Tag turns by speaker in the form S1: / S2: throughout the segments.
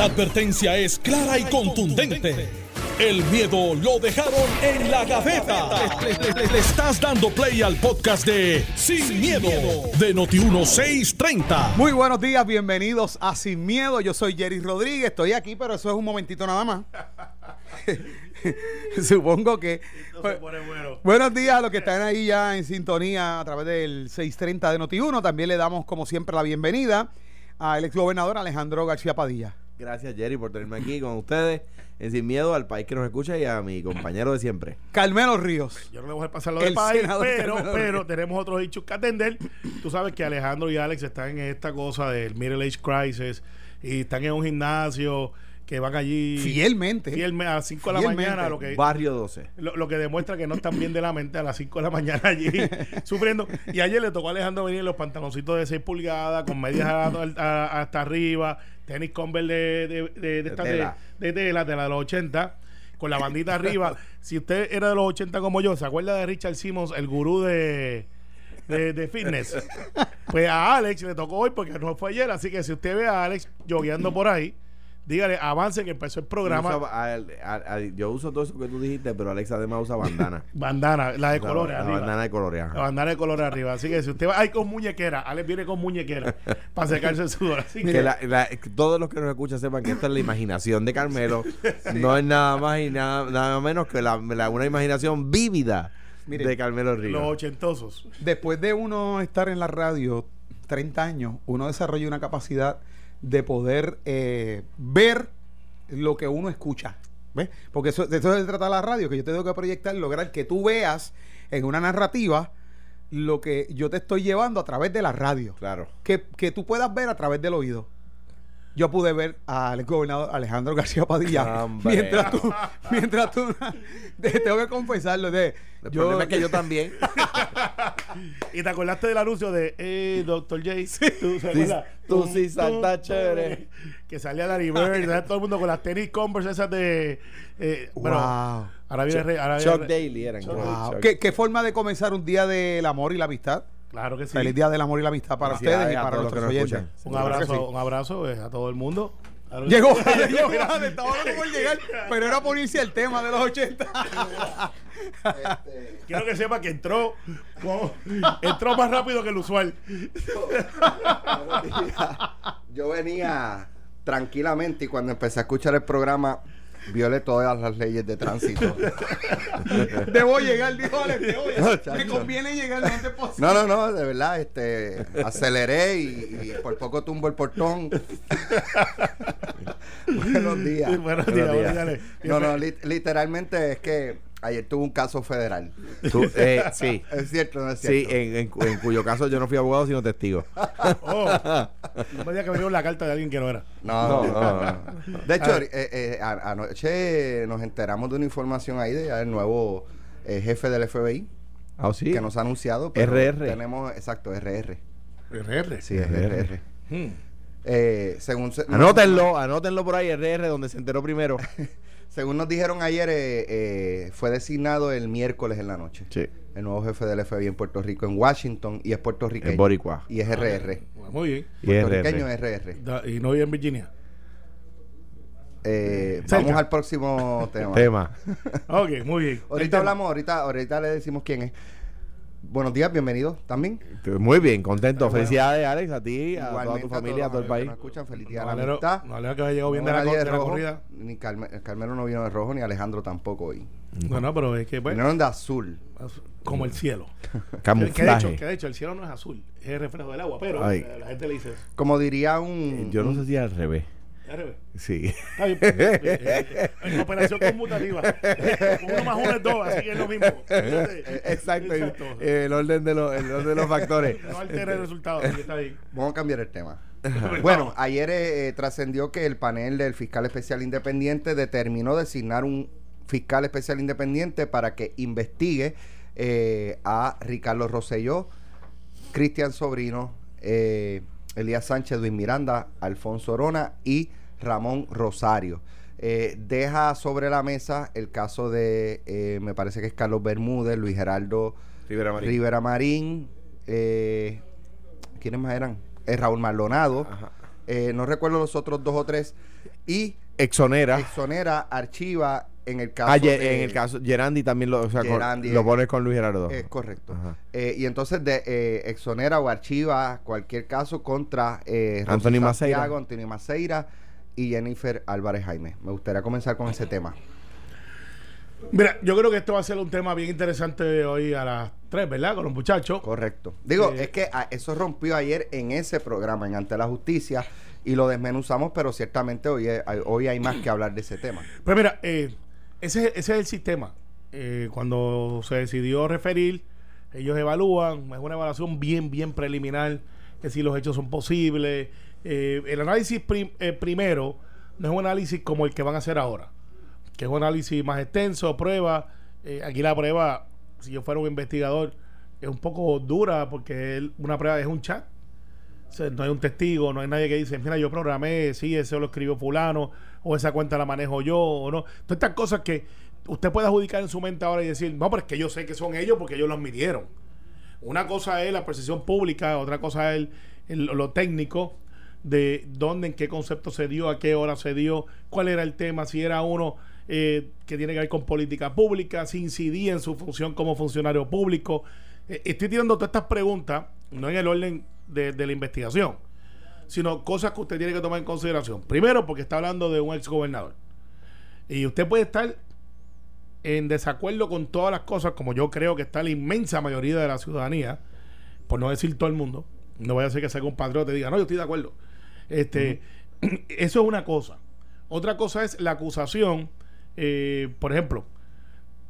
S1: La advertencia es clara y contundente. El miedo lo dejaron en la gaveta. Le, le- le- le estás dando play al podcast de Sin, miedo, de Noti1630.
S2: Muy buenos días, bienvenidos a Sin Miedo. Yo soy Jerry Rodríguez, estoy aquí, pero eso es un momentito nada más. Supongo que. Buenos días a los que están ahí ya en sintonía a través del 630 de Noti1. También le damos, como siempre, la bienvenida al exgobernador Alejandro García Padilla.
S3: Gracias, Jerry, por tenerme aquí con ustedes en Sin Miedo al país que nos escucha y a mi compañero de siempre.
S2: Carmelo Ríos.
S4: Yo no le voy a pasar lo del país, pero,
S2: Carmelo
S4: pero
S2: Ríos.
S4: tenemos otros hechos que atender. Tú sabes que Alejandro y Alex están en esta cosa del Middle Age Crisis y están en un gimnasio que van allí
S2: Fielmente.
S4: fielme- a las 5 de la
S2: Fielmente.
S4: mañana, lo que,
S3: Barrio 12.
S4: lo, lo que demuestra que no están bien de la mente a las 5 de la mañana allí sufriendo. Y ayer le tocó a Alejandro venir en los pantaloncitos de 6 pulgadas, con medias a- a- hasta arriba, tenis Converse de, de, de, de de-
S3: tela.
S4: de tela, de la de los 80, con la bandita arriba. Si usted era de los 80 como yo, ¿se acuerda de Richard Simmons, el gurú de, de, de fitness? Pues a Alex le tocó hoy porque no fue ayer, así que si usted ve a Alex jogueando por ahí, dígale, avance que empezó el programa.
S3: Usa- a- a- a- yo uso todo eso que tú dijiste, pero Alex además usa bandana.
S4: Bandana, la de
S3: La-
S4: colores
S3: la,
S4: arriba.
S3: bandana de colores. ajá.
S4: La bandana de color arriba. Así que si usted va, ay, con muñequera. Alex viene con muñequera para secarse el sudor. Así
S3: Que la- la- todos los que nos escuchan sepan que esto es la imaginación de Carmelo. No es nada más y nada, nada menos que la, la- una imaginación vívida
S2: Mire,
S3: de Carmelo
S4: los
S3: Ríos.
S4: ochentosos.
S2: Después de uno estar en la radio 30 años, uno desarrolla una capacidad de poder eh, ver lo que uno escucha. ¿Ves? Porque eso, de eso se trata la radio, que yo te tengo que proyectar, lograr que tú veas en una narrativa lo que yo te estoy llevando a través de la radio.
S3: Claro.
S2: Que, que tú puedas ver a través del oído. Yo pude ver al gobernador Alejandro García Padilla
S3: Hombre.
S2: mientras tú, mientras tú, de- tengo que confesarlo, de,
S3: El problema es que yo también.
S4: Y te acordaste del anuncio de eh, Dr. J. ¿Tú, se acuerdas?
S3: tú sí saltas
S4: tum,
S3: chévere.
S4: Que salía Larry Bird, todo el mundo con las tenis Converse esas de. Eh, bueno,
S2: Wow.
S4: ahora viene. re- ahora viene
S3: Chuck Daly eran.
S2: Wow.
S3: Chuck.
S2: ¿Qué, qué forma de comenzar un día del amor y la amistad?
S4: Claro que sí.
S2: Feliz día del amor y la amistad para ustedes y para
S3: todos los que
S2: nuestros
S3: nos
S2: oyentes.
S3: escuchan.
S4: Un abrazo,
S2: sí.
S4: un abrazo eh, a todo el mundo. Claro
S2: Llegó,
S4: sí.
S2: llegó, mira, estaba loco por llegar, pero era ponerse el tema de los 80.
S4: Quiero que sepa que entró como- entró más rápido que el usual.
S5: Yo venía tranquilamente y cuando empecé a escuchar el programa violé todas las leyes de tránsito.
S2: Debo llegar, dijo Alex, debo llegar.
S5: No,
S2: Me
S5: chacho.
S2: conviene llegar lo antes posible.
S5: No, no, no, de verdad, este, aceleré y, y por poco tumbo el portón. Buenos días.
S4: Buenos
S3: Buenos
S4: días,
S3: días.
S4: buenos días.
S5: No, no, lit- literalmente es que ayer tuve un caso federal.
S3: Tú, eh, sí.
S5: Es cierto, no es
S3: Sí,
S5: cierto.
S3: en, en en cuyo caso yo no fui abogado sino testigo.
S4: Oh, no me digas que me dio la carta de alguien que no era.
S5: No,
S3: No,
S5: no. De hecho, eh, eh, a- anoche nos enteramos de una información ahí del nuevo eh, jefe del FBI
S3: Ah, sí.
S5: que nos ha anunciado. pero
S3: RR.
S5: Tenemos, exacto, RR.
S4: RR.
S5: Sí,
S3: RR.
S5: RR.
S4: Hmm.
S5: Eh, según, se-
S3: Anótenlo, anótenlo por ahí, RR, donde se enteró primero.
S5: según nos dijeron ayer, eh, eh, fue designado el miércoles en la noche.
S3: Sí.
S5: El nuevo jefe del FBI en Puerto Rico, en Washington, y es puertorriqueño.
S3: En Boricua.
S5: Y es RR.
S4: Bueno, Muy bien.
S3: Y
S5: Puertorriqueño
S3: RR.
S5: es RR.
S4: Da- Y no vive en Virginia.
S5: Eh, vamos al próximo tema.
S3: Tema.
S4: Ok, muy bien.
S5: Ahorita hablamos, ahorita, ahorita le decimos quién es. Buenos días, bienvenido también.
S3: Muy bien, contento. Felicidades, Alex, a ti, a toda tu familia, a todo el país.
S5: que nos escuchan, de
S4: No
S5: la
S4: alero,
S5: amistad.
S4: no que llegado bien de la, la
S5: rojo,
S4: corrida.
S5: Ni Carme- Carmelo no vino de rojo, ni Alejandro tampoco hoy.
S4: No, no, pero es que pues,
S5: Vinieron de azul.
S4: como el cielo. Que, que de hecho,
S3: Camuflaje.
S4: que de hecho el cielo no es azul, es el reflejo del agua, pero
S3: Ay.
S4: eh, la gente le dice eso.
S5: Como diría
S3: Eh,
S5: un...
S3: Yo no sé si al revés. Sí.
S4: Está bien. Eh, eh, eh, En operación conmutativa. Uno más uno es dos, así que es lo mismo.
S3: Exacto. el- El, orden de los, el orden de los factores.
S4: No altera el resultado, está bien.
S5: Vamos a cambiar el tema. bueno, ayer eh, eh, trascendió que el panel del fiscal especial independiente determinó designar un fiscal especial independiente para que investigue eh, a Ricardo Rosselló, Cristian Sobrino, eh, Elías Sánchez, Luis Miranda, Alfonso Orona y Ramón Rosario. Eh, deja sobre la mesa el caso de, eh, me parece que es Carlos Bermúdez, Luis Geraldo
S3: Rivera Marín.
S5: Rivera Marín, eh, ¿quiénes más eran? Eh, Raúl Maldonado, eh, no recuerdo los otros dos o tres, y
S3: Exonera.
S5: exonera, archiva en el caso
S3: Ah,
S5: de-
S3: en el caso, Gerandi también lo, o sea, con- lo pones con Luis Gerardo.
S5: Es correcto. Eh, y entonces de, eh, exonera o archiva cualquier caso contra eh,
S3: Anthony Maceira.
S5: Santiago, Anthony Maceira y Jennifer Álvarez Jaime. Me gustaría comenzar con ese tema.
S4: Mira, yo creo que esto va a ser un tema bien interesante hoy a las 3, ¿verdad? Con los muchachos.
S5: Correcto. Digo,
S4: Eh,
S5: es que ah, eso rompió ayer en ese programa, en Ante la Justicia, y lo desmenuzamos, pero ciertamente hoy, hay- hoy hay más que hablar de ese tema.
S4: Pues mira, eh, ese, ese es el sistema. Eh, cuando se decidió referir, ellos evalúan, es una evaluación bien, bien preliminar, que si los hechos son posibles. Eh, el análisis eh, primero no es un análisis como el que van a hacer ahora, que es un análisis más extenso, prueba. Eh, aquí la prueba, si yo fuera un investigador, es un poco dura porque una prueba es un chat. No hay un testigo, no hay nadie que dice, mira, yo programé, sí, eso lo escribió fulano, o esa cuenta la manejo yo, o no. Todas estas cosas que usted puede adjudicar en su mente ahora y decir, no, pero es que yo sé que son ellos porque ellos los midieron. Una cosa es la percepción pública, otra cosa es el- lo técnico de dónde, en qué concepto se dio, a qué hora se dio, cuál era el tema, si era uno eh, que tiene que ver con política pública, si incidía en su función como funcionario público. Eh, estoy tirando todas estas preguntas, no en el orden de, la investigación, sino cosas que usted tiene que tomar en consideración. Primero, porque está hablando de un ex gobernador. Y usted puede estar en desacuerdo con todas las cosas, como yo creo que está la inmensa mayoría de la ciudadanía, por no decir todo el mundo. No vaya a ser que sea un patriota y diga, no, yo estoy de acuerdo. Este, Eso es una cosa. Otra cosa es la acusación, eh, por ejemplo,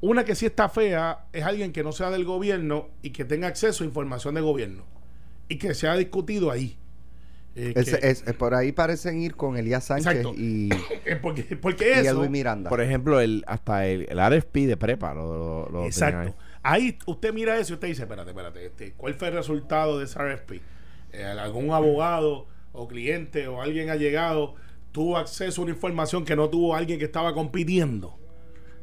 S4: una que sí está fea es alguien que no sea del gobierno y que tenga acceso a información de gobierno y que se ha discutido ahí. Eh,
S5: Es-
S4: que-
S5: es- por ahí parecen ir con Elías Sánchez
S4: Exacto.
S5: y,
S4: porque, porque
S5: y
S4: eso.
S5: Edwin Miranda.
S3: Por ejemplo, el, hasta el, el RFP de prepa lo, lo- lo
S4: Exacto. Ahí usted mira eso y usted dice, espérate, espérate, este, ¿cuál fue el resultado de ese RFP? Eh, ¿Algún abogado o cliente o alguien allegado tuvo acceso a una información que no tuvo alguien que estaba compitiendo?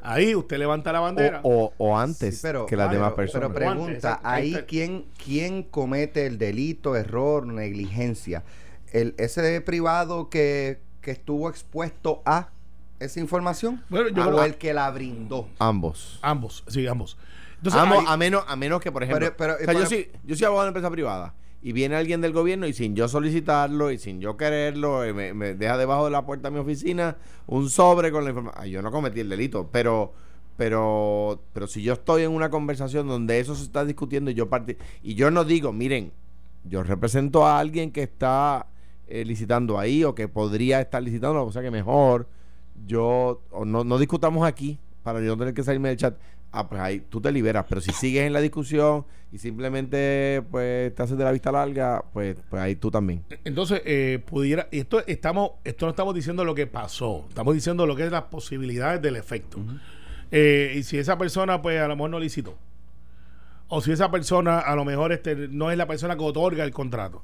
S4: Ahí usted levanta la bandera.
S3: O, o antes
S5: Sí, pero-
S3: que las
S4: ah,
S3: demás personas.
S5: Pero pregunta,
S4: ahí
S5: quién, quién comete el delito, error, negligencia. El, ese privado que, que estuvo expuesto a esa información
S4: Bueno, yo creo-
S5: o el que la brindó.
S3: ambos.
S4: ambos, sí, ambos. Entonces,
S3: Ambos,
S4: ahí-
S3: a, menos, a menos que, por ejemplo,
S5: Pero- pero-
S3: o sea,
S5: pero-
S3: yo, soy, yo soy abogado de empresa privada y viene alguien del gobierno y sin yo solicitarlo y sin yo quererlo, eh, me, deja debajo de la puerta de mi oficina un sobre con la información. Yo no cometí el delito, pero pero pero si yo estoy en una conversación donde eso se está discutiendo y yo parte y yo no digo, miren, yo represento a alguien que está eh, licitando ahí o que podría estar licitando, o sea que mejor yo o no, no discutamos aquí para yo no tener que salirme del chat. Ah, pues ahí tú te liberas, pero si sigues en la discusión y simplemente pues te haces de la vista larga, pues, pues ahí tú también.
S4: Entonces, eh, pudiera, y esto estamos, esto no estamos diciendo lo que pasó, estamos diciendo lo que es las posibilidades del efecto. Eh, y si esa persona, pues a lo mejor no licitó. O si esa persona a lo mejor este, no es la persona que otorga el contrato.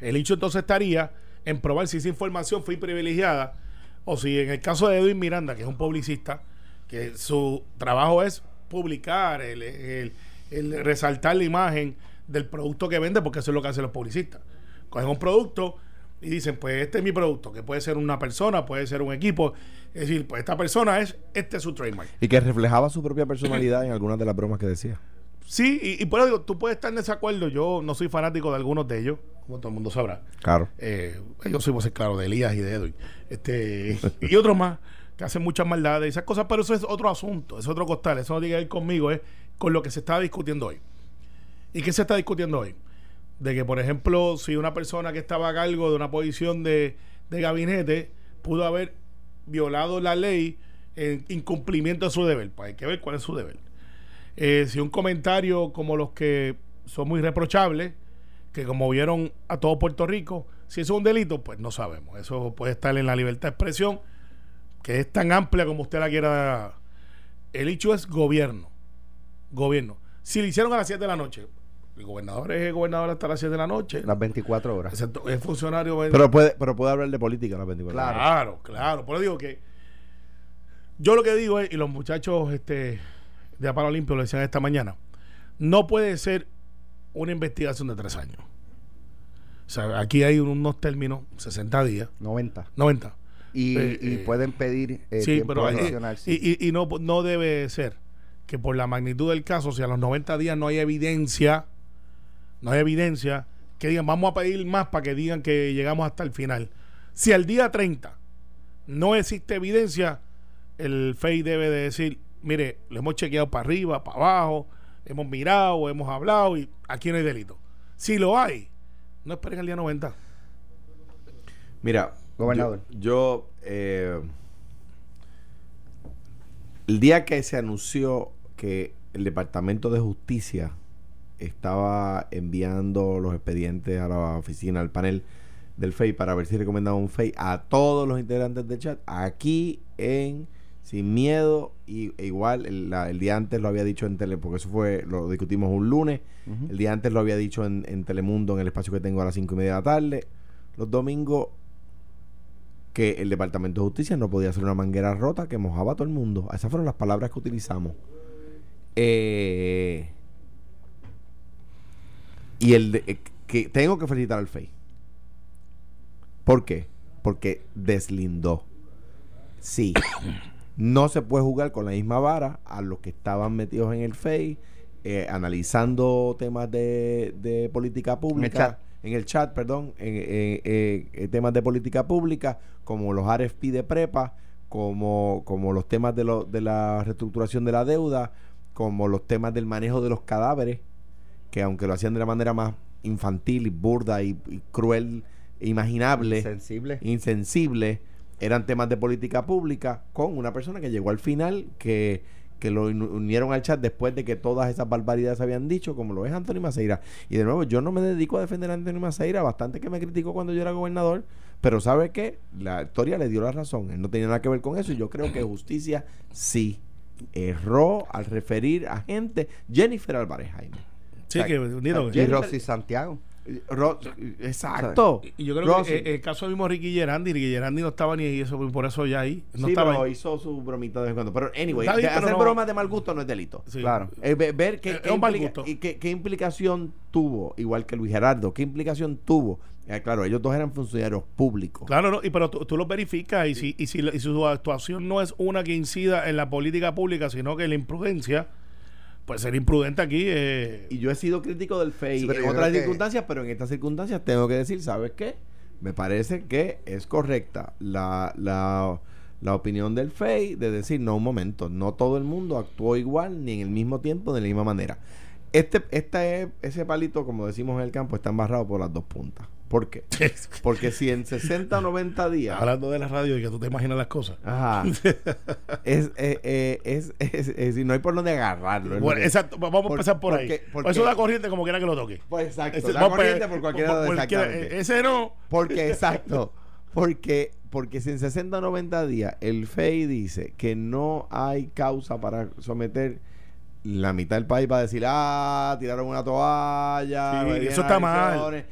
S4: El hecho entonces estaría en probar si esa información fue privilegiada o si en el caso de Edwin Miranda, que es un publicista, que su trabajo es publicar, el, el- el resaltar la imagen del producto que vende, porque eso es lo que hacen los publicistas. Cogen un producto y dicen, pues este es mi producto, que puede ser una persona, puede ser un equipo. Es decir, pues esta persona es, este es su trademark.
S3: Y que reflejaba su propia personalidad en algunas de las bromas que decía.
S4: Sí, y, y por eso digo, tú puedes estar en desacuerdo. Yo no soy fanático de algunos de ellos, como todo el mundo sabrá.
S3: Claro.
S4: Eh, yo soy, pues, claro, de Elías y de Edwin. Este, y otros más que hacen muchas maldades y esas cosas, pero eso es otro asunto, es otro costal. Eso no tiene que ver conmigo, es con lo que se está discutiendo hoy. ¿Y qué se está discutiendo hoy? De que, por ejemplo, si una persona que estaba a cargo de una posición de, de gabinete pudo haber violado la ley en incumplimiento de su deber, pues hay que ver cuál es su deber. Eh, si un comentario como los que son muy reprochables, que como vieron a todo Puerto Rico, si eso es un delito, pues no sabemos. Eso puede estar en la libertad de expresión, que es tan amplia como usted la quiera. El hecho es gobierno. Gobierno. Si lo hicieron a las 7 de la noche, el gobernador es el gobernador hasta las 7 de la noche.
S5: Las 24 horas.
S4: Excepto- Es funcionario.
S3: Pero puede, pero puede hablar de política a las 24
S5: Claro.
S3: horas.
S4: Claro, claro. Por eso digo que yo lo que digo es, y los muchachos este, de Aparo Limpio lo decían esta mañana, no puede ser una investigación de tres años. O sea, aquí hay unos términos, 60 días,
S5: 90.
S4: 90.
S5: Y,
S4: Eh,
S5: y
S4: eh,
S5: pueden pedir eh,
S4: sí,
S5: tiempo
S4: pero eh,
S5: adicional. sí.
S4: y, y- y no, no debe ser que por la magnitud del caso, si a los 90 días no hay evidencia, no hay evidencia, que digan, vamos a pedir más para que digan que llegamos hasta el final. Si al día 30 no existe evidencia, el FEI debe de decir, mire, lo hemos chequeado para arriba, para abajo, hemos mirado, hemos hablado y aquí no hay delito. Si lo hay, no esperen el día 90.
S3: Mira,
S5: Gobernador.
S3: Yo, yo, eh, el día que se anunció que el Departamento de Justicia estaba enviando los expedientes a la oficina, al panel del FEI para ver si recomendaba un FEI a todos los integrantes del chat, aquí en Sin Miedo, y, e igual el, la- el día antes lo había dicho en Tele, porque eso fue, lo discutimos un lunes, el día antes lo había dicho en, en Telemundo, en el espacio que tengo a las cinco y media de la tarde. Los domingos que el Departamento de Justicia no podía hacer una manguera rota que mojaba a todo el mundo. Esas fueron las palabras que utilizamos. Eh, y el de- eh, que tengo que felicitar al FEI. ¿Por qué? Porque deslindó. Sí. No se puede jugar con la misma vara a los que estaban metidos en el FEI, eh, analizando temas de, de política pública. En el chat, perdón, en, en- en temas de política pública, como los RFP de prepa, como, como los temas de, lo- de la reestructuración de la deuda, como los temas del manejo de los cadáveres, que aunque lo hacían de la manera más infantil y burda y, y cruel imaginable,
S5: Sensible.
S3: insensible, eran temas de política pública con una persona que llegó al final, que, que lo unieron al chat después de que todas esas barbaridades habían dicho, como lo es Anthony Maceira. Y de nuevo, yo no me dedico a defender a Anthony Maceira, bastante que me criticó cuando yo era gobernador, pero ¿sabe qué? La historia le dio la razón, él no tenía nada que ver con eso y yo creo que justicia sí erró al referir a gente, Jennifer Álvarez Jaime.
S4: Sí,
S3: O sea,
S4: que,
S3: o
S5: Y Rosy Santiago.
S3: Ro- exacto.
S4: Y yo creo que el caso mismo Ricky Gerandi, Ricky Gerandi no estaba ni ahí, eso por eso ya ahí. No
S3: sí,
S4: estaba
S3: pero
S4: ahí.
S3: hizo su bromita de vez en cuando. Pero, anyway,
S4: pero
S3: hacer
S4: no-
S3: bromas de mal gusto no es delito.
S4: Sí.
S5: Claro.
S3: Eh, ve- ver qué,
S4: Eh,
S3: qué implica- implicación tuvo, igual que Luis Gerardo, qué implicación tuvo. Eh, claro, ellos dos eran funcionarios públicos.
S4: Claro, no, y pero tú, tú lo verificas y si, y si y su actuación no es una que incida en la política pública, sino que en la imprudencia, pues ser imprudente aquí eh,
S3: Y yo he sido crítico del FEI
S5: Sí,
S3: en otras
S5: que-
S3: circunstancias, pero en estas circunstancias tengo que decir, ¿sabes qué? Me parece que es correcta la, la, la opinión del FEI de decir, no, un momento, no todo el mundo actuó igual, ni en el mismo tiempo, de la misma manera. Este, este, ese palito, como decimos en el campo, está embarrado por las dos puntas. ¿Por qué? Porque si en 60 o 90 días...
S4: hablando de la radio y que tú te imaginas las cosas.
S3: Ajá. es, eh, eh, es, es, es no hay por dónde agarrarlo.
S4: Bueno, exacto, vamos a empezar por ahí.
S3: porque- porque-
S4: eso da corriente como quiera que lo toque.
S3: Pues exacto.
S4: Ese- vamos,
S3: corriente
S4: pues,
S3: por cualquiera
S4: por-
S3: de
S4: eh, Ese no.
S3: Porque, exacto. Porque, porque si en 60 o 90 días el FEI dice que no hay causa para someter la mitad del país va a decir, ah, tiraron una toalla.
S4: Sí, eso está mal.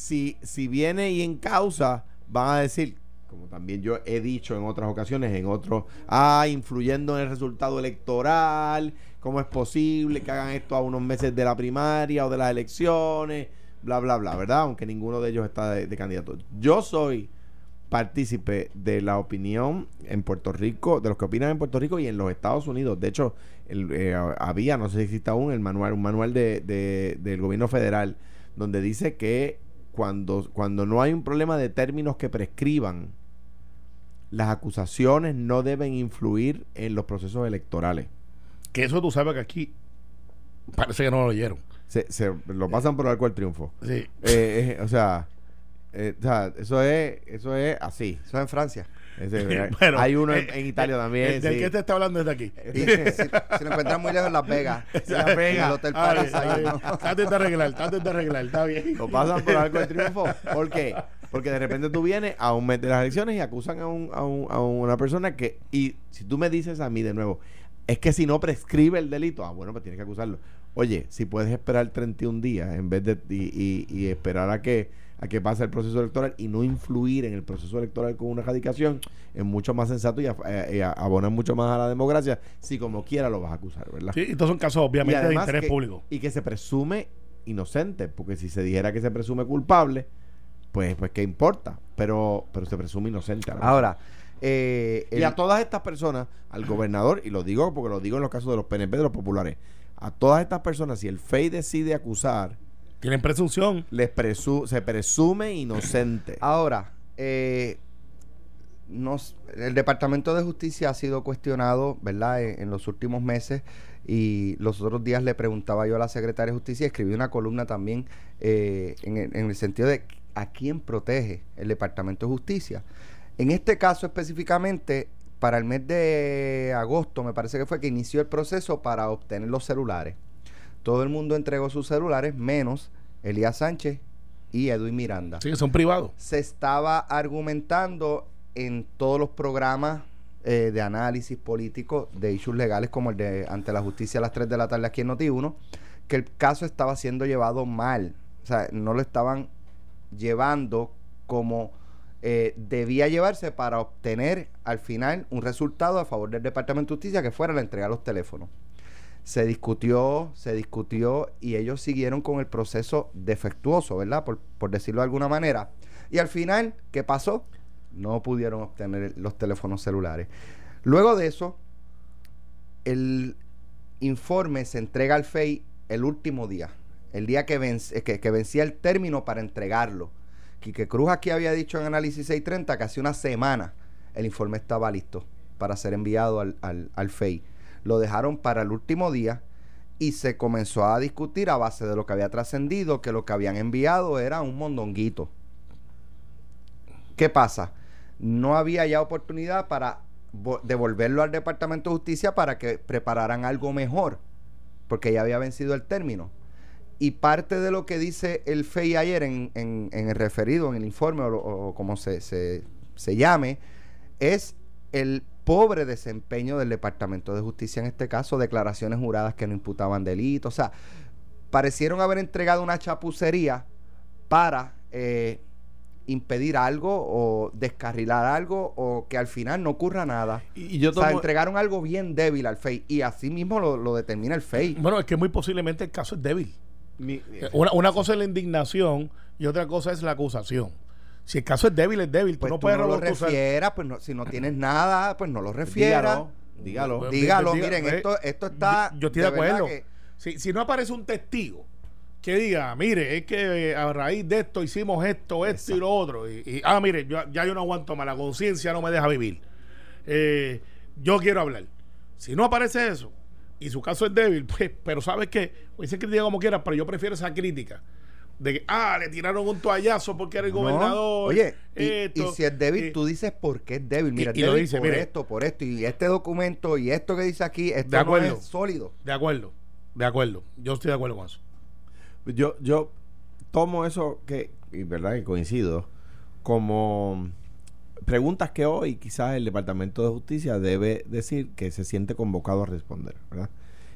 S3: Elecciones". Si, si viene y en causa, van a decir, como también yo he dicho en otras ocasiones, en otros, ah, influyendo en el resultado electoral, ¿cómo es posible que hagan esto a unos meses de la primaria o de las elecciones? Bla, bla, bla, ¿verdad? Aunque ninguno de ellos está de, de candidato. Yo soy partícipe de la opinión en Puerto Rico, de los que opinan en Puerto Rico y en los Estados Unidos. De hecho, el, eh, había, no sé si existe aún, el manual, un manual de, de- del gobierno federal, donde dice que cuando, cuando no hay un problema de términos que prescriban, las acusaciones no deben influir en los procesos electorales.
S4: Que eso tú sabes que aquí parece que no lo oyeron.
S3: Se, se lo pasan por el arco del triunfo.
S4: Sí.
S3: Eh, eh, o sea, eh, o sea, eso es, eso es así.
S5: Eso es en Francia.
S3: Ese-
S4: Bueno,
S3: hay uno en,
S4: eh,
S3: en Italia
S4: eh,
S3: también.
S4: el
S3: sí.
S4: que te está hablando desde aquí.
S5: Y si, si lo encuentran muy lejos en Las Vegas.
S3: En Las Vegas.
S5: En el Hotel Paris.
S4: Trate de arreglar, trate de arreglar, está bien.
S3: Lo pasan por algo de triunfo. ¿Por qué? Porque de repente tú vienes a un mes de las elecciones y acusan a, un, a, un- a una persona que. Y si tú me dices a mí de nuevo, es que si no prescribe el delito, ah, bueno, pues tienes que acusarlo. Oye, si puedes esperar 31 días en vez de. Y, y- y esperar a que a que pase el proceso electoral y no influir en el proceso electoral con una erradicación es mucho más sensato y, a- eh, y a- abona mucho más a la democracia si como quiera lo vas a acusar, ¿verdad?
S4: Sí, estos son casos
S3: Y
S4: obviamente de interés
S3: que-
S4: público.
S3: Y que se presume inocente, porque si se dijera que se presume culpable, pues, pues qué importa, pero, pero se presume inocente. a la
S5: Ahora, eh,
S3: y a todas estas personas, al gobernador, y lo digo porque lo digo en los casos de los PNP, de los populares, a todas estas personas, si el FEI decide acusar,
S4: Tienen presunción.
S3: les presu- se presume inocente.
S5: Ahora, eh, nos, el Departamento de Justicia ha sido cuestionado, ¿verdad?, en, en los últimos meses. Y los otros días le preguntaba yo a la secretaria de Justicia, escribí una columna también eh, en el sentido de a quién protege el Departamento de Justicia. En este caso específicamente, para el mes de agosto, me parece que fue que inició el proceso para obtener los celulares. Todo el mundo entregó sus celulares, menos Elías Sánchez y Edwin Miranda.
S4: Sí, son privados.
S5: se estaba argumentando en todos los programas eh, de análisis político de issues legales como el de ante la justicia a las 3 de la tarde aquí en Noti1 que el caso estaba siendo llevado mal. O sea no lo estaban llevando como eh, debía llevarse para obtener al final un resultado a favor del Departamento de Justicia que fuera la entrega de los teléfonos se discutió, se discutió y ellos siguieron con el proceso defectuoso, ¿verdad? Por, por decirlo de alguna manera. Y al final, ¿qué pasó? No pudieron obtener los teléfonos celulares. Luego de eso, el informe se entrega al FEI el último día, el día que, venc- que, que vencía el término para entregarlo. Quique Cruz aquí había dicho en Análisis 630 que hace una semana el informe estaba listo para ser enviado al FEI. Lo dejaron para el último día y se comenzó a discutir a base de lo que había trascendido, que lo que habían enviado era un mondonguito. ¿Qué pasa? No había ya oportunidad para vo- devolverlo al Departamento de Justicia para que prepararan algo mejor, porque ya había vencido el término. Y parte de lo que dice el FEI ayer en, el referido, en el informe, o, como se llame, es el pobre desempeño del Departamento de Justicia en este caso, declaraciones juradas que no imputaban delitos, o sea, parecieron haber entregado una chapucería para eh, impedir algo o descarrilar algo o que al final no ocurra nada.
S3: Y, y yo
S5: O sea, entregaron algo bien débil al FEI y así mismo lo, lo determina el FEI.
S4: Bueno, es que muy posiblemente el caso es débil.
S3: mi-
S4: Una, una cosa es la indignación y otra cosa es la acusación. Si el caso es débil, es débil. Tú
S5: Pues
S4: no
S5: tú
S4: puedes
S5: no lo refieras, pues no, si no tienes nada, pues no lo refieras.
S3: dígalo, dígalo.
S5: Dígalo,
S4: diga-
S5: miren,
S4: pues,
S5: esto, esto está...
S4: Yo, estoy de, acuerdo.
S5: que-
S4: Si, si no aparece un testigo que diga, mire, es que eh, a raíz de esto hicimos esto, esto y lo otro. Y, y, ah, mire, yo- ya yo no aguanto más, la conciencia no me deja vivir. Eh, yo quiero hablar. Si no aparece eso y su caso es débil, pues, pero sabes que, pues se critica como quiera, pero yo prefiero esa crítica. De que, ah, le tiraron un toallazo porque era el
S5: No.
S4: gobernador.
S5: Oye, y,
S4: esto,
S5: y si es débil,
S4: y-
S5: tú dices por qué es débil. Mira,
S4: y-
S5: es
S4: lo dice,
S5: por
S4: mire.
S5: esto, por esto, y este documento, y esto que dice aquí, esto
S4: De
S5: no
S4: acuerdo.
S5: es sólido.
S4: De acuerdo, de acuerdo. Yo estoy de acuerdo con eso.
S3: yo, yo tomo eso que, y verdad que coincido, como preguntas que hoy quizás el Departamento de Justicia debe decir que se siente convocado a responder, ¿verdad?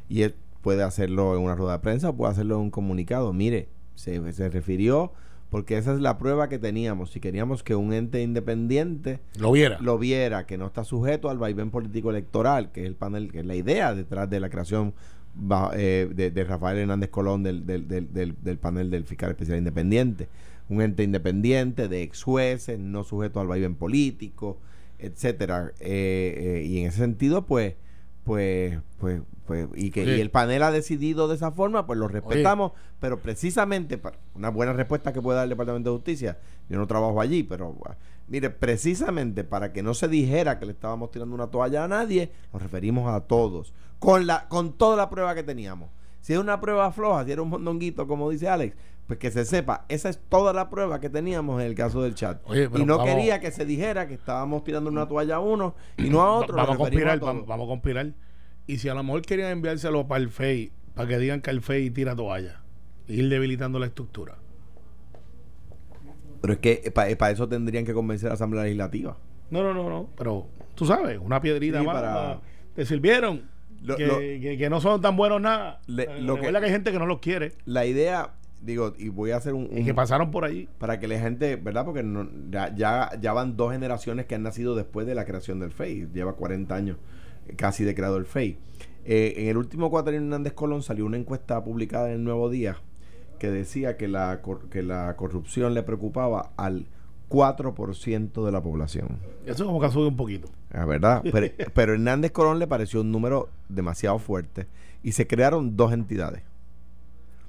S3: Y él puede hacerlo en una rueda de prensa o puede hacerlo en un comunicado. Mire, se, se refirió porque esa es la prueba que teníamos. Si queríamos que un ente independiente
S4: Lo viera.
S3: lo viera, que no está sujeto al vaivén político electoral, que es el panel, que es la idea detrás de la creación eh, de, de Rafael Hernández Colón del, del, del, del- del panel del fiscal especial independiente. Un ente independiente de ex jueces, no sujeto al vaivén político, etcétera. Eh, eh, y en ese sentido, pues, pues, pues, pues, y que y el panel ha decidido de esa forma, pues lo respetamos, pero precisamente para una buena respuesta que puede dar el Departamento de Justicia, yo no trabajo allí, pero ah, mire, precisamente para que no se dijera que le estábamos tirando una toalla a nadie, nos referimos a todos, con la, con toda la prueba que teníamos. Si es una prueba floja, si era un mondonguito, como dice Alex, pues que se sepa, esa es toda la prueba que teníamos en el caso del chat.
S4: Oye,
S3: y no
S4: vamos-
S3: quería que se dijera que estábamos tirando una toalla a uno y no a otro.
S4: vamos a conspirar, vamos, vamos a conspirar. Y si a lo mejor querían enviárselo para el FEI, para que digan que el FEI tira toalla, e ir debilitando la estructura.
S3: Pero es que para eso tendrían que convencer a la Asamblea Legislativa.
S4: No, no, no, no. Pero tú sabes, una piedrita
S3: Sí,
S4: más.
S3: para-
S4: más. Te sirvieron.
S3: Lo-
S4: que,
S3: lo-
S4: que- que no son tan buenos nada.
S3: Le-
S4: Eh,
S3: lo que-
S4: que hay gente que no los quiere
S3: La idea, digo, y voy a hacer un...
S4: y que pasaron por allí.
S3: para que la gente, ¿verdad? Porque no- ya, ya, ya van dos generaciones que han nacido después de la creación del FEI. Lleva 40 años eh, casi de creado el FEI. Eh, en el último cuatrienio Hernández Colón salió una encuesta publicada en el Nuevo Día que decía que la, que la corrupción le preocupaba al 4% de la población.
S4: Eso como que sube un poquito.
S3: La verdad. Pero, pero Hernández Colón le pareció un número demasiado fuerte y se crearon dos entidades,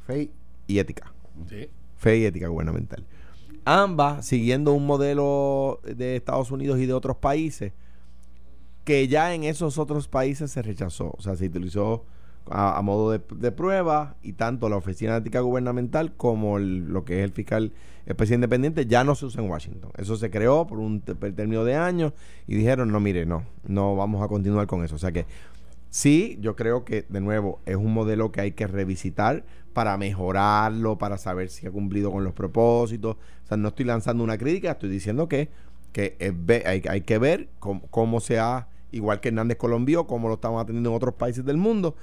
S5: Fey,
S3: y ética.
S4: Sí.
S3: Fe y ética gubernamental. Ambas siguiendo un modelo de Estados Unidos y de otros países que ya en esos otros países se rechazó. O sea, se utilizó a, a modo de, de prueba y tanto la Oficina de Ética Gubernamental como el- lo que es el fiscal especial independiente ya no se usa en Washington. Eso se creó por un término de años y dijeron, no, mire, no, no vamos a continuar con eso. O sea que Sí, yo creo que de nuevo es un modelo que hay que revisitar para mejorarlo, para saber si ha cumplido con los propósitos. O sea, no estoy lanzando una crítica, estoy diciendo que, que hay, hay que ver cómo, cómo se ha, igual que Hernández Colombió, cómo lo estamos atendiendo en otros países del mundo,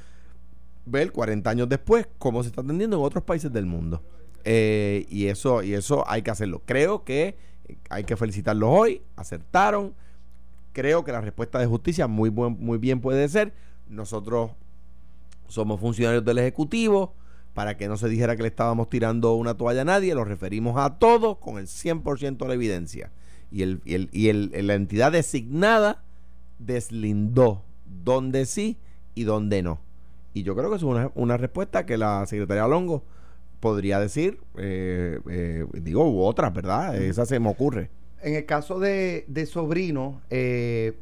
S3: ver 40 años después cómo se está atendiendo en otros países del mundo. Eh, y eso y eso hay que hacerlo. Creo que hay que felicitarlos hoy, acertaron. Creo que la respuesta de justicia muy buen, muy bien puede ser. Nosotros somos funcionarios del Ejecutivo. Para que no se dijera que le estábamos tirando una toalla a nadie, lo referimos a todos con el 100% de la evidencia. Y, el, y, el, y el- la entidad designada deslindó donde sí y donde no. Y yo creo que es una, una respuesta que la secretaria Longo podría decir, eh, eh, digo, u otras, ¿verdad? Esa se me ocurre.
S5: En el caso de, de Sobrino, eh,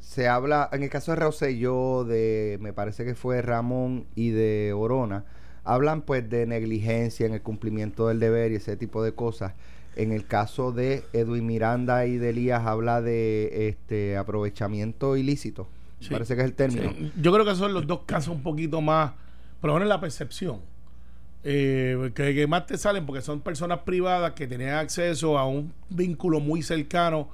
S5: se habla, en el caso de Rosselló, de, me parece que fue Ramón y de Orona, hablan pues de negligencia en el cumplimiento del deber y ese tipo de cosas. En el caso de Edwin Miranda y de Elías habla de este aprovechamiento ilícito.
S4: Sí.
S5: Parece que es el término.
S4: Sí, Yo creo que son los dos casos un poquito más, pero ahora en la percepción, eh, que, que más te salen porque son personas privadas que tenían acceso a un vínculo muy cercano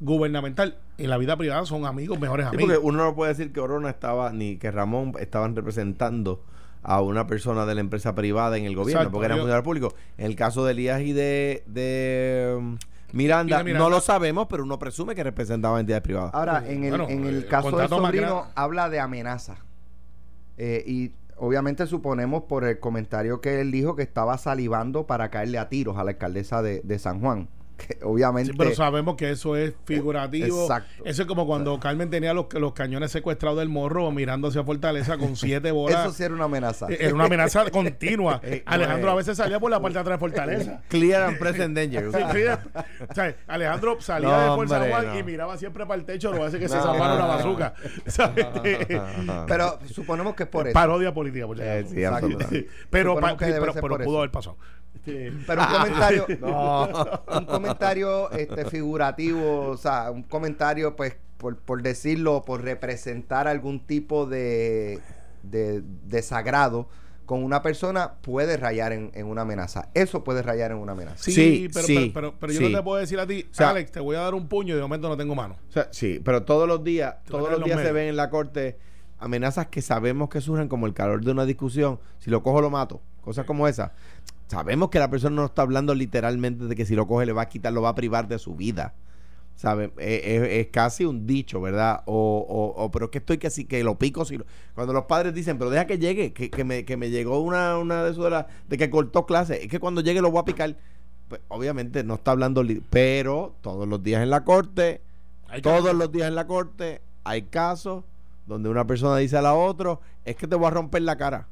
S4: gubernamental. En la vida privada son amigos, mejores
S3: Sí,
S4: amigos.
S3: porque uno no puede decir que Orona estaba, ni que Ramón estaban representando a una persona de la empresa privada en el gobierno,
S4: Exacto,
S3: porque eran
S4: yo-
S3: funcionarios públicos. En el caso de Elías y de, de um, Miranda,
S4: Y de Miranda.
S3: no lo sabemos, pero uno presume que representaba a entidades privadas.
S5: Ahora, en el,
S4: Bueno,
S5: en el caso de
S4: contrato más
S5: Sobrino, habla de amenaza. Eh, y obviamente suponemos por el comentario que él dijo que estaba salivando para caerle a tiros a la alcaldesa de, de San Juan. Que obviamente.
S4: Sí, pero sabemos que eso es figurativo.
S5: Exacto.
S4: Eso es como cuando Carmen tenía los, los cañones secuestrados del morro mirando hacia Fortaleza con siete bolas.
S5: eso sí era una amenaza.
S4: Eh, Era una amenaza continua.
S3: Eh,
S4: Alejandro a veces salía por la parte de atrás de Fortaleza.
S3: Clear and present danger.
S4: Sí, o sea, Alejandro salía
S3: No,
S4: de Fuerza
S3: hombre,
S4: Juan
S3: no.
S4: y miraba siempre para el techo, lo hace que se
S3: No.
S4: zafara una bazuca. ¿sabes?
S5: pero suponemos que es por eso.
S4: Parodia política, por
S3: Eh, sí.
S4: Pero, pa-
S5: que
S4: sí,
S5: debe
S4: pero, pero
S5: por
S4: pudo
S5: eso.
S4: haber pasado. Este,
S5: Pero un comentario,
S3: No.
S5: un comentario este, figurativo, o sea, un comentario, pues, por, por decirlo, por representar algún tipo de, de desagrado con una persona, puede rayar en, en una amenaza. Eso puede rayar en una amenaza.
S4: Sí,
S3: Sí,
S4: pero,
S3: sí,
S4: pero, pero, pero yo
S3: sí.
S4: no te puedo decir a ti,
S3: O sea-
S4: Alex, te voy a dar un puño y de momento no tengo mano.
S3: O sea, sí, pero todos los días,
S4: Te
S3: todos los
S4: los
S3: días se ven en la corte amenazas que sabemos que surgen como el calor de una discusión. Si lo cojo, lo mato. Cosas como esa. Sabemos que la persona no está hablando literalmente de que si lo coge le va a quitar, lo va a privar de su vida. ¿Sabe? Es, es- es casi un dicho, ¿verdad? O, o, o, pero es que estoy que si que lo pico. Si lo- cuando los padres dicen, pero deja que llegue, que, que me, que me llegó una, una de eso de, la- de que cortó clase. Es que cuando llegue lo voy a picar. Pues, obviamente no está hablando, pero todos los días en la corte,
S4: Hay
S3: todos los días en la corte hay casos donde una persona dice a la otra, es que te voy a romper la cara.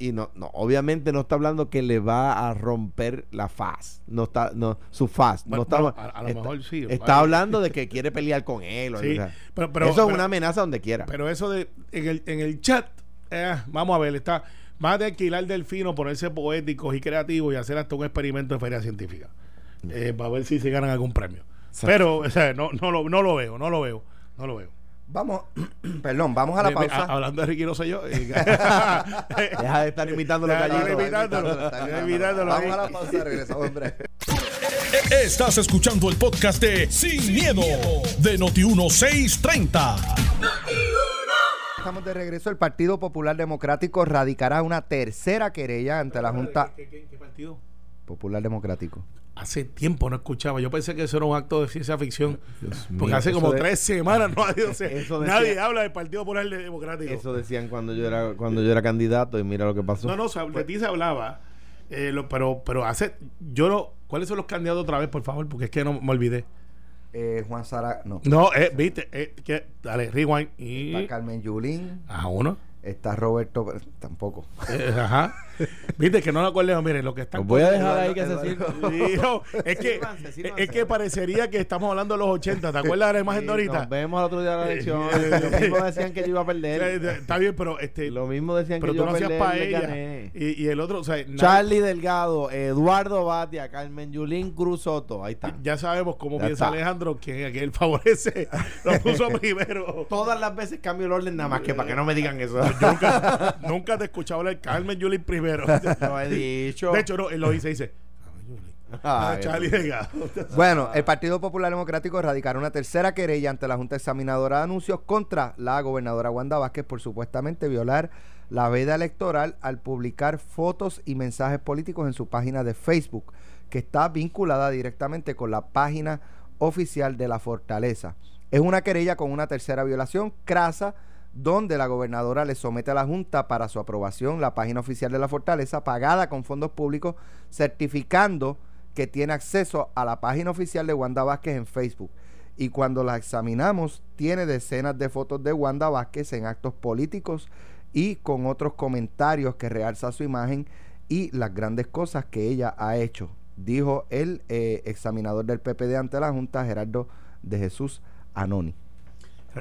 S3: Y no, no, obviamente no está hablando que le va a romper la faz. No está, no, su faz.
S4: Bueno,
S3: no está,
S4: bueno, a- a lo
S3: está-
S4: mejor sí.
S3: Está hablando de que quiere pelear con él. o
S4: Sí,
S3: sea,
S4: pero, pero,
S3: eso
S4: pero-
S3: es una amenaza donde quiera.
S4: Pero eso de en el, en el chat, eh, vamos a ver, está más de alquilar delfino, ponerse poéticos y creativos y hacer hasta un experimento de feria científica. Eh, para ver si se ganan algún premio. Pero, o sea, no, no, lo, no lo veo, no lo veo, no lo veo.
S5: Vamos, perdón, vamos a la
S4: me-
S5: pausa.
S4: hablando de Ricky Rosselló. eh,
S3: Deja de estar
S4: Está imitando. imitándolo.
S5: Vamos a la pausa, regresamos breve.
S1: Estás escuchando el podcast de Sin, miedo, de Noti1630.
S5: Estamos de regreso. El Partido Popular Democrático radicará una tercera querella ante la Junta
S4: ¿Qué, qué- qué partido?
S5: Popular Democrático.
S4: Hace tiempo no escuchaba. Yo pensé que eso era un acto de ciencia ficción.
S3: Dios
S4: Porque
S3: mío,
S4: hace como
S3: de-
S4: tres semanas no
S3: decía-
S4: nadie habla del Partido Popular Democrático.
S3: Eso decían cuando yo era cuando yo era candidato y mira lo que pasó.
S4: No, no, se- de ti se hablaba. Eh, lo- pero, pero hace. Yo no. ¿Cuáles son los candidatos otra vez, por favor? Porque es que no me olvidé.
S5: Eh, Juan Sara, no.
S4: No, eh, viste. Eh, que, dale, rewind. Y.
S5: Está Carmen Yulín,
S4: Ajá, uno.
S5: está Roberto, tampoco.
S4: Eh, ajá. Viste que no lo acuerdo. Miren, lo que están.
S3: Los voy a dejar ahí que se sirva.
S4: No, es que
S3: Sírvanse, sírvanse.
S4: es que parecería que estamos hablando de los 80. ¿Te acuerdas de la imagen de ahorita?
S3: Nos vemos el otro día de la elección.
S4: Eh,
S3: Lo mismo decían que yo iba a perder.
S4: Está bien, pero este.
S3: Lo mismo decían
S4: pero
S3: que
S4: tú
S3: yo
S4: no
S3: iba a
S4: hacías
S3: perder.
S4: para
S3: le
S4: ella.
S3: gané.
S4: Y, y el otro, o sea, nadie-
S3: Charlie Delgado, Eduardo Batia, Carmen Yulín Cruz Soto. Ahí está.
S4: ya sabemos cómo
S3: Ya
S4: piensa
S3: está.
S4: Alejandro, que, que él favorece. Lo puso primero.
S3: Todas las veces cambio el orden, nada más que para que no me digan eso.
S4: Yo nunca, nunca te he escuchado hablar Carmen Yulín primero.
S3: Lo he dicho.
S4: De hecho, no, él lo dice, dice. Ah, Delgado.
S5: Bueno, el Partido Popular Democrático radicará una tercera querella ante la Junta Examinadora de Anuncios contra la gobernadora Wanda Vázquez por supuestamente violar la veda electoral al publicar fotos y mensajes políticos en su página de Facebook, que está vinculada directamente con la página oficial de la Fortaleza. Es una querella con una tercera violación crasa donde la gobernadora le somete a la Junta para su aprobación la página oficial de la Fortaleza, pagada con fondos públicos, certificando que tiene acceso a la página oficial de Wanda Vázquez en Facebook. Y cuando la examinamos, tiene decenas de fotos de Wanda Vázquez en actos políticos y con otros comentarios que realza su imagen y las grandes cosas que ella ha hecho, dijo el eh, examinador del PPD ante la Junta, Gerardo de Jesús Anoni.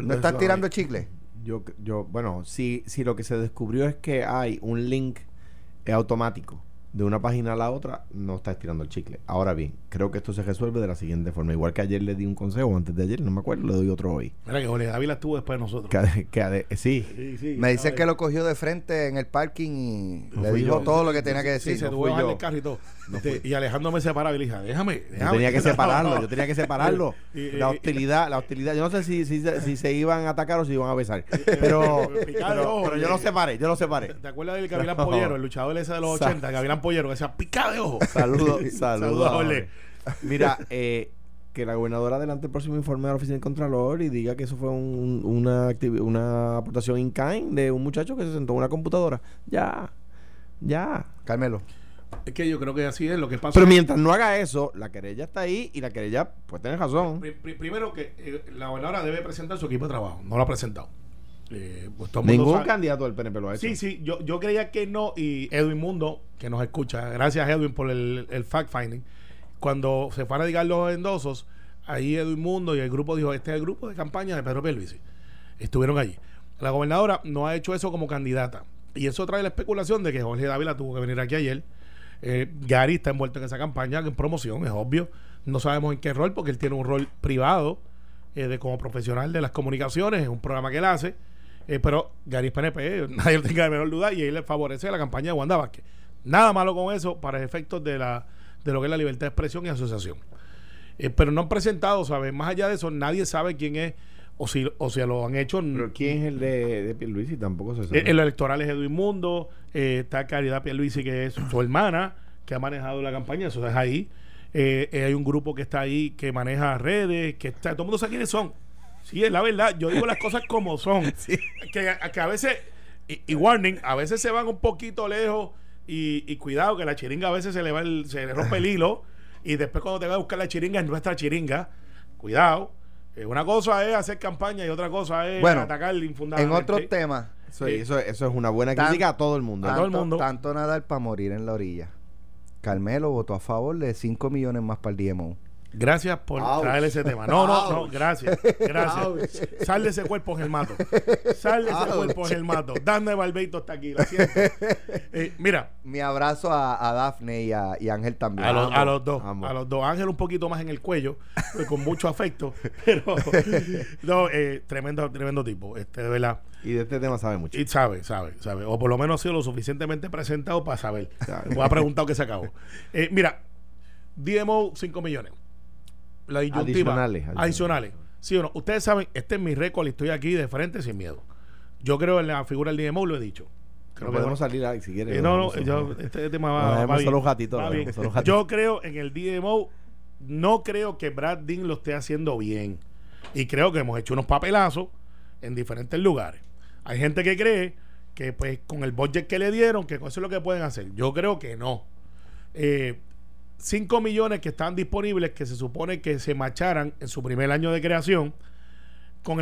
S5: ¿No estás tirando chicle?
S3: Yo, yo, bueno, si, si lo que se descubrió es que hay un link automático de una página a la otra, no está estirando el chicle. Ahora bien, creo que esto se resuelve de la siguiente forma. Igual que ayer le di un consejo, antes de ayer, no me acuerdo, le doy otro hoy.
S4: Mira que Jorge Dávila estuvo después de nosotros.
S3: Que, que sí,
S4: Sí, sí,
S5: Me dicen que lo cogió de frente en el parking y
S3: No
S5: le dijo
S3: yo.
S5: todo lo que tenía que
S4: Sí,
S5: decir.
S4: se
S3: no
S4: tuvo del carro y todo. Este, y Alejandro me separaba y le dije, déjame,
S3: yo tenía que
S4: No,
S3: separarlo,
S4: no.
S3: yo tenía que separarlo.
S4: Y-
S3: La hostilidad, la hostilidad. Yo no sé si, si, si se iban a atacar o si iban a besar. Pero,
S4: Picada de
S3: pero, yo
S4: eh.
S3: lo separé, yo lo separé.
S4: ¿Te acuerdas del Gavilán
S3: No.
S4: Pollero, el luchador ese de los
S3: Sa-
S4: 80, Gavilán Pollero, que decía picada de ojo?
S3: Saludos,
S4: Saludos.
S3: Mira, eh, que la gobernadora adelante el próximo informe de la oficina del Contralor y diga que eso fue un- una, una aportación in kind de un muchacho que se sentó en una computadora. Ya, ya.
S5: Carmelo.
S4: Es que yo creo que así es lo que pasa.
S3: Pero mientras no haga eso, la querella está ahí y la querella, pues tiene razón.
S4: Pri- pri- primero que eh, la gobernadora debe presentar su equipo de trabajo. No lo ha presentado. Eh, pues todo mundo
S3: Ningún candidato del PNP lo ha hecho.
S4: Sí, sí, yo, yo creía que no. Y Edwin Mundo, que nos escucha, gracias Edwin por el, el fact-finding. Cuando se fue a radicar los endosos, ahí Edwin Mundo y el grupo dijo: Este es el grupo de campaña de Pedro Pierluisi. Estuvieron allí. La gobernadora no ha hecho eso como candidata. Y eso trae la especulación de que Jorge Dávila tuvo que venir aquí ayer. Eh, Gary está envuelto en esa campaña, en promoción, es obvio. No sabemos en qué rol, porque él tiene un rol privado eh, de como profesional de las comunicaciones, es un programa que él hace. Eh, pero Gary PNP, nadie lo tenga la menor duda, y él le favorece la campaña de Wanda Vázquez. Nada malo con eso para efectos de, la, de lo que es la libertad de expresión y asociación. Eh, pero no han presentado, ¿sabes? Más allá de eso, nadie sabe quién es, o si, o si lo han hecho.
S3: Pero ¿quién es el de, de Pierluisi? Tampoco se sabe.
S4: Eh, El, electoral es Edwin Mundo, eh, está Caridad Pierluisi, que es su hermana, que ha manejado la campaña, eso es ahí. Eh, hay un grupo que está ahí que maneja redes, que está, todo el mundo sabe quiénes son. Sí, es la verdad, yo digo las cosas como son. que, que a veces, y, y warning, a veces se van un poquito lejos y, y cuidado que la chiringa a veces se le va el, se le rompe el hilo y después cuando te vas a buscar la chiringa es nuestra chiringa. Cuidado. Eh, una cosa es hacer campaña y otra cosa es
S5: Bueno,
S4: atacar
S5: En
S4: infundadamente.
S5: otros temas,
S3: Eso, eso, eso es una buena
S5: Tan-
S3: crítica a todo el mundo. ¿eh?
S4: todo el
S5: tanto,
S4: mundo.
S5: tanto nadar para morir en la orilla. Carmelo votó a favor de 5 millones más para el DMO.
S4: Gracias por
S3: Ouch.
S4: traer ese tema. No, no, no, gracias. Gracias. Sal de ese cuerpo en el mato. Sal de ese
S5: Ouch.
S4: cuerpo en el mato. Dame Barbeito está aquí, lo siento. Eh, mira,
S5: Mi abrazo a, a Dafne y a, y Ángel también.
S4: a los, a los dos, a los dos. Ángel un poquito más en el cuello, eh, con mucho afecto, pero no, eh, tremendo, tremendo tipo, este, de verdad.
S3: Y de este tema sabe mucho.
S4: Y sabe, sabe, sabe. O por lo menos ha sido lo suficientemente presentado para saber. Me ha preguntado que se acabó. Eh, mira, DMO 5 millones. La disyuntiva.
S3: Adicionales, adicionales.
S4: Adicionales. Sí o no. Ustedes saben, este es mi récord y estoy aquí de frente sin miedo. Yo creo en la figura del DMO, lo he dicho. Creo
S3: No
S4: que-
S3: podemos salir ahí si quieres.
S4: eh, no, no, yo, este tema va,
S3: solo un gatito,
S4: Va bien.
S3: solo.
S4: Yo creo en el DMO, no creo que Brad Dean lo esté haciendo bien. Y creo que hemos hecho unos papelazos en diferentes lugares. Hay gente que cree que pues con el budget que le dieron, que eso es lo que pueden hacer. Yo creo que no. eh, 5 millones que están disponibles que se supone que se marcharan en su primer año de creación con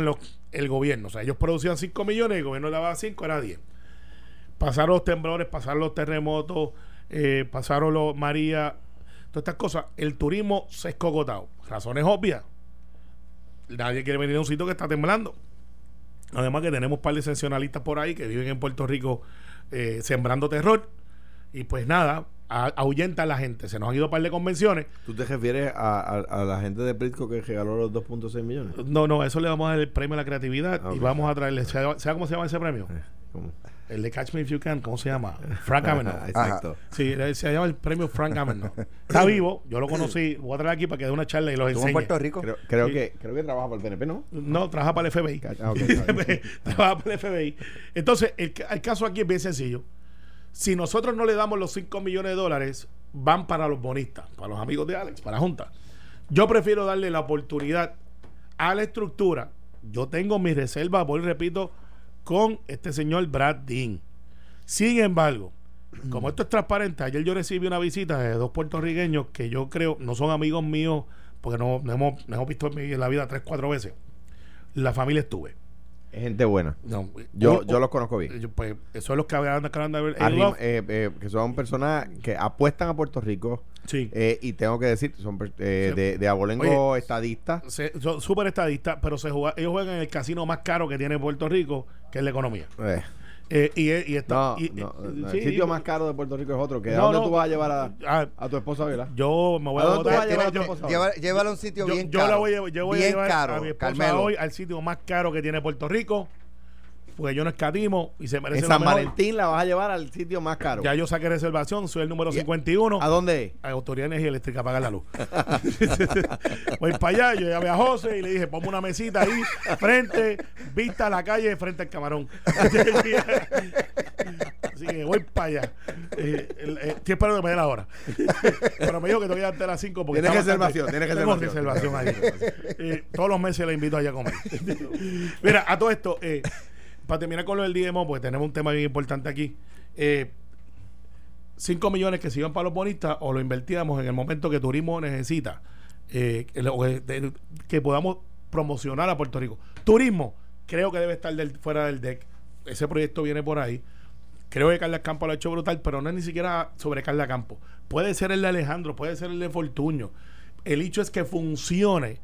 S4: el, gobierno. O sea, ellos producían 5 millones el gobierno daba 5, era 10. Pasaron los temblores, pasaron los terremotos, eh, pasaron los María, todas estas cosas. El turismo se escogotado. Razones obvias. Nadie quiere venir a un sitio que está temblando. Además que tenemos un par de sensacionalistas por ahí que viven en Puerto Rico eh, sembrando terror. Y pues nada, a- ahuyenta a la gente. Se nos han ido un par de convenciones.
S3: ¿Tú te refieres a, a- a la gente de Prisco que regaló los 2.6 millones?
S4: No, no, eso le vamos a dar el premio a la creatividad
S3: Ah,
S4: y vamos a traerle. ¿Sabe sabe cómo se llama ese premio?
S3: Eh, ¿cómo?
S4: El de Catch Me If You Can, ¿cómo se llama? Frank Avenue.
S3: Ah, Exacto.
S4: Sí, él se llama el premio Frank Avenue. Está vivo, yo lo conocí. Voy a traer aquí para que dé una charla y los
S5: Estuvo en
S4: enseñe.
S5: Puerto Rico.
S3: Creo, creo
S4: Sí.
S3: que, creo que trabaja para el PNP, ¿no?
S4: No, trabaja para el FBI.
S3: Ah,
S4: trabaja para el FBI. Entonces, el caso aquí es bien sencillo. Si nosotros no le damos los 5 millones de dólares, van para los bonistas, para los amigos de Alex, para la Junta. Yo prefiero darle la oportunidad a la estructura. Yo tengo mis reservas, voy y repito, con este señor Brad Dean. Sin embargo, como esto es transparente, ayer yo recibí una visita de dos puertorriqueños que yo creo no son amigos míos, porque no, no hemos, no hemos visto en mi- en la vida tres, cuatro veces. La familia estuve.
S3: Gente buena.
S4: No,
S3: Yo,
S4: un-
S3: yo los conozco bien.
S4: yo, pues eso es los que acaban de acaban de ver.
S3: Arrim-
S4: ellos-
S3: eh, eh, que son personas que apuestan a Puerto Rico
S4: sí.
S3: eh, y tengo que decir, son eh, de, de abolengo estadistas.
S4: Se- son súper estadistas, pero se juega- ellos juegan en el casino más caro que tiene Puerto Rico, que es la economía.
S3: Eh,
S4: Eh, y, y está,
S3: no,
S4: y-
S3: no,
S4: sí,
S3: el sitio más caro de Puerto Rico es otro. Que ¿A
S4: No,
S3: dónde
S4: no.
S3: tú vas a llevar a,
S4: ah,
S3: a tu esposa,
S4: yo me voy
S3: ¿A
S4: a
S3: dónde tú vas a
S4: botar-
S3: llevar a
S4: yo-
S3: tu esposa?
S5: Lleva- llévala a un sitio
S4: yo-
S5: bien
S4: yo
S5: caro.
S4: la voy a, yo voy a
S5: bien
S4: llevar
S5: caro,
S4: a mi esposa
S5: Carmelo.
S4: hoy al sitio más caro que tiene Puerto Rico, porque yo no escatimo y se merece
S3: En
S4: lo
S3: San
S4: mejor.
S3: Valentín la vas a llevar al sitio más caro.
S4: Ya yo saqué reservación, soy el número
S3: ¿Y-
S4: 51.
S3: ¿A dónde
S4: a Autoridad de Energía Eléctrica a pagar la luz. Voy para allá, yo llamé a José y le dije, ponme una mesita ahí, frente, vista a la calle, frente al camarón. Así que voy para allá. Eh, eh, estoy esperando que me dé la hora. Pero me dijo que te voy a darte a las 5 porque
S3: Tienes reservación, tienes reservación.
S4: reservación ahí. Eh, todos los meses le invito allá a comer. Mira, a todo esto, eh, para terminar con lo del DMO, porque tenemos un tema bien importante aquí. Eh, 5 millones que se iban para los bonistas o lo invertíamos en el momento que turismo necesita eh, que podamos promocionar a Puerto Rico. Turismo, creo que debe estar fuera del deck. Ese proyecto viene por ahí. Creo que Carla Campo lo ha hecho brutal, pero no es ni siquiera sobre Carla Campo. Puede ser el de Alejandro, puede ser el de Fortuño. El hecho es que funcione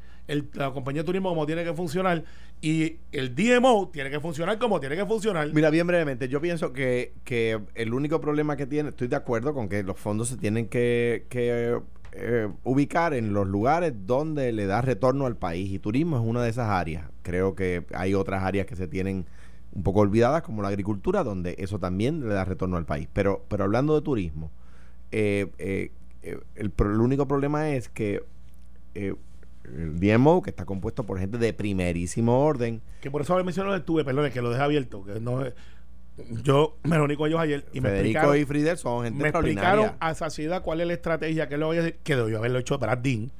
S4: la compañía de turismo como tiene que funcionar y el DMO tiene que funcionar como tiene que funcionar.
S3: Mira, bien brevemente, yo pienso que, que el único problema que tiene, estoy de acuerdo con que los fondos se tienen que, que, eh, ubicar en los lugares donde le da retorno al país y turismo es una de esas áreas. Creo que hay otras áreas que se tienen un poco olvidadas como la agricultura donde eso también le da retorno al país. Pero, pero hablando de turismo, eh, eh, eh, el, el único problema es que eh, el DMO, que está compuesto por gente de primerísimo orden,
S4: Que por eso mencionó lo del tuve, perdón, que lo deja abierto. Que no, yo me reuní con ellos ayer y me
S3: Federico
S4: explicaron,
S3: y Friedel son gente
S4: me explicaron a saciedad cuál es la estrategia que, lo voy a decir, que debió haberlo hecho Brad Dean,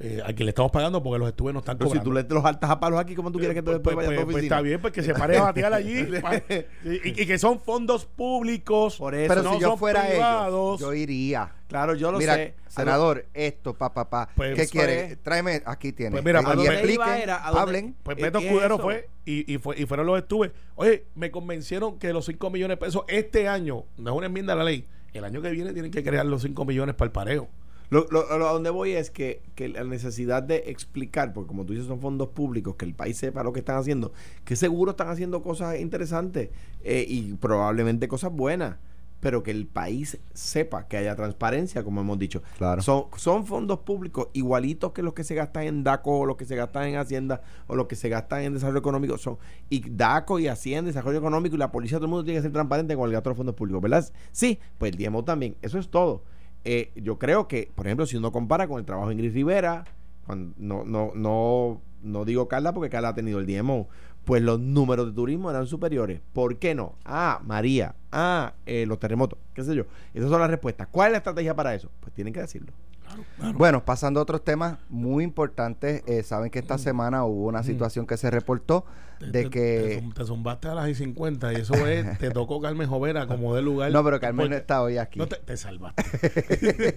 S4: eh, a quien le estamos pagando porque los estuve no están
S3: Pero si
S4: cobrando.
S3: tú le los altas a palos aquí, ¿cómo tú quieres que tú
S4: Pues-
S3: después
S4: pues-
S3: vayas a tu
S4: pues- pues
S3: oficina?
S4: está bien, pues que se pare a batear allí pa- y, y que son fondos públicos.
S3: Por eso.
S5: Pero
S4: no
S5: si yo
S4: son
S5: fuera
S4: privados.
S5: ellos, yo iría.
S3: Claro, yo lo
S5: Mira,
S3: sé.
S5: senador, esto, pa, pa, pa.
S4: Pues,
S5: ¿Qué quiere? Tráeme, aquí tiene.
S4: Pues mira,
S5: Eh,
S4: a donde
S5: expliquen,
S3: iba era, a donde-
S5: hablen.
S4: Pues
S3: ¿Es
S4: Beto
S3: que
S4: Escudero
S3: eso?
S4: fue y, y, fue y fueron los estuve. Oye, me convencieron que los 5 millones de pesos este año, no es una enmienda a la ley, el año que viene tienen que crear los 5 millones para el pareo.
S3: Lo, lo- lo- a donde voy es que, que la necesidad de explicar, porque como tú dices, son fondos públicos, que el país sepa lo que están haciendo, que seguro están haciendo cosas interesantes eh, y probablemente cosas buenas, pero que el país sepa que haya transparencia, como hemos dicho.
S5: Claro.
S3: Son, son fondos públicos igualitos que los que se gastan en DACO o los que se gastan en Hacienda o los que se gastan en desarrollo económico. Son, y DACO y Hacienda, desarrollo económico y la policía, todo el mundo tiene que ser transparente con el gasto de los fondos públicos, ¿verdad? Sí, pues el DMO también. Eso es todo. Eh, yo creo que, por ejemplo, si uno compara con el trabajo de Ingrid Rivera, cuando- no, no, no, no digo Carla porque Carla ha tenido el DMO, pues los números de turismo eran superiores. ¿Por qué no? Ah, María, ah, eh, los terremotos, qué sé yo. Esas son las respuestas. ¿Cuál es la estrategia para eso? Pues tienen que decirlo.
S5: Bueno, pasando a otros temas muy importantes, eh, saben que esta semana hubo una situación que se reportó de
S4: te-
S5: que...
S4: Te, zum- te zumbaste a las y 50 y eso es, te tocó Carmen Jovera como de lugar.
S5: No, pero Carmen no
S4: Porque-
S5: está hoy aquí.
S4: No te, te salvaste.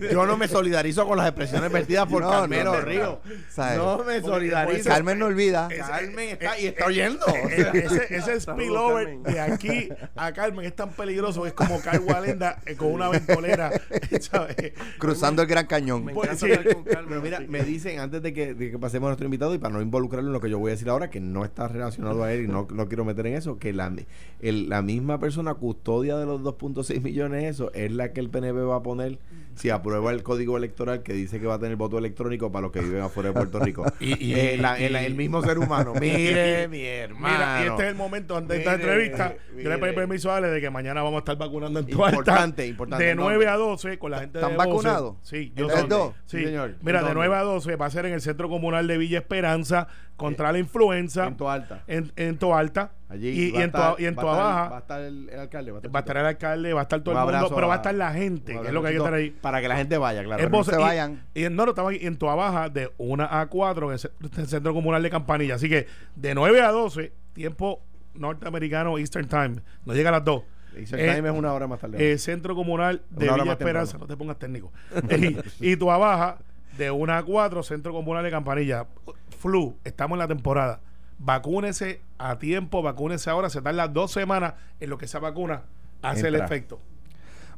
S3: Yo no me solidarizo con las expresiones vertidas por
S5: No,
S3: Carmelo
S5: no.
S3: Río.
S5: ¿Sabes?
S3: No me solidarizo.
S5: Carmen no olvida.
S3: Carmen está y está oyendo. O sea,
S4: Eh, ese, ese spillover de aquí a Carmen es tan peligroso es como Carl Walenda eh, con una ventolera, ¿sabes?
S5: Cruzando el Gran Cañón.
S6: Me
S4: Pues,
S6: encanta
S4: sí.
S6: hablar con Carmen.
S3: Pero mira, me dicen antes de que, de que pasemos a nuestro invitado y para no involucrarlo en lo que yo voy a decir ahora, que no está relacionado a él y no, no quiero meter en eso, que la, el- la misma persona custodia de los 2.6 millones, eso es la que el PNP va a poner si aprueba el código electoral que dice que va a tener voto electrónico para los que viven afuera de Puerto Rico.
S4: Y- y-
S3: Eh, la- el, mismo ser humano. Mire, mi hermano.
S4: Mira, y este es el momento antes de esta
S3: Mire,
S4: entrevista. Yo le pedí permiso a Ale de que mañana vamos a estar vacunando en Tualta.
S3: Importante, importante,
S4: De
S3: ¿en
S4: 9
S3: dónde?
S4: a 12 con la gente
S5: ¿Están
S4: de 12.
S5: vacunados?
S4: Sí,
S3: ¿En
S4: yo
S5: ¿Es
S4: soy.
S5: dos?
S4: Sí,
S3: señor.
S4: Mira,
S3: ¿En
S4: de
S3: dónde?
S4: 9 a 12 va a ser en el Centro Comunal de Villa Esperanza contra la influenza.
S3: En Toalta.
S4: En, en Toalta.
S3: Allí
S4: y, en,
S3: estar-
S4: Toa- y en
S3: va a
S4: Toa
S3: estar-
S4: Baja.
S3: Va a estar el, el alcalde. Va a estar,
S4: Va a estar el alcalde, va a estar todo el mundo, pero va a estar la gente, que es lo que hay que estar ahí.
S3: Para que la gente vaya, claro.
S4: Es
S5: no
S4: voz-
S5: se vayan.
S4: Y, no, no, estamos aquí en Toa Baja de 1 a 4 en el, ce- en el Centro Comunal de Campanilla. Así que de 9 a 12, tiempo norteamericano Eastern Time. No llega a las 2.
S3: Eastern
S4: Eh,
S3: Time es una hora más tarde.
S4: Eh, Centro Comunal de Villa Esperanza, no te pongas técnico. y, y Tua Baja, de 1 a 4, Centro Comunal de Campanilla. Flu, estamos en la temporada. Vacúnese a tiempo, vacúnese ahora. Se tarda dos semanas en lo que esa vacuna hace el efecto.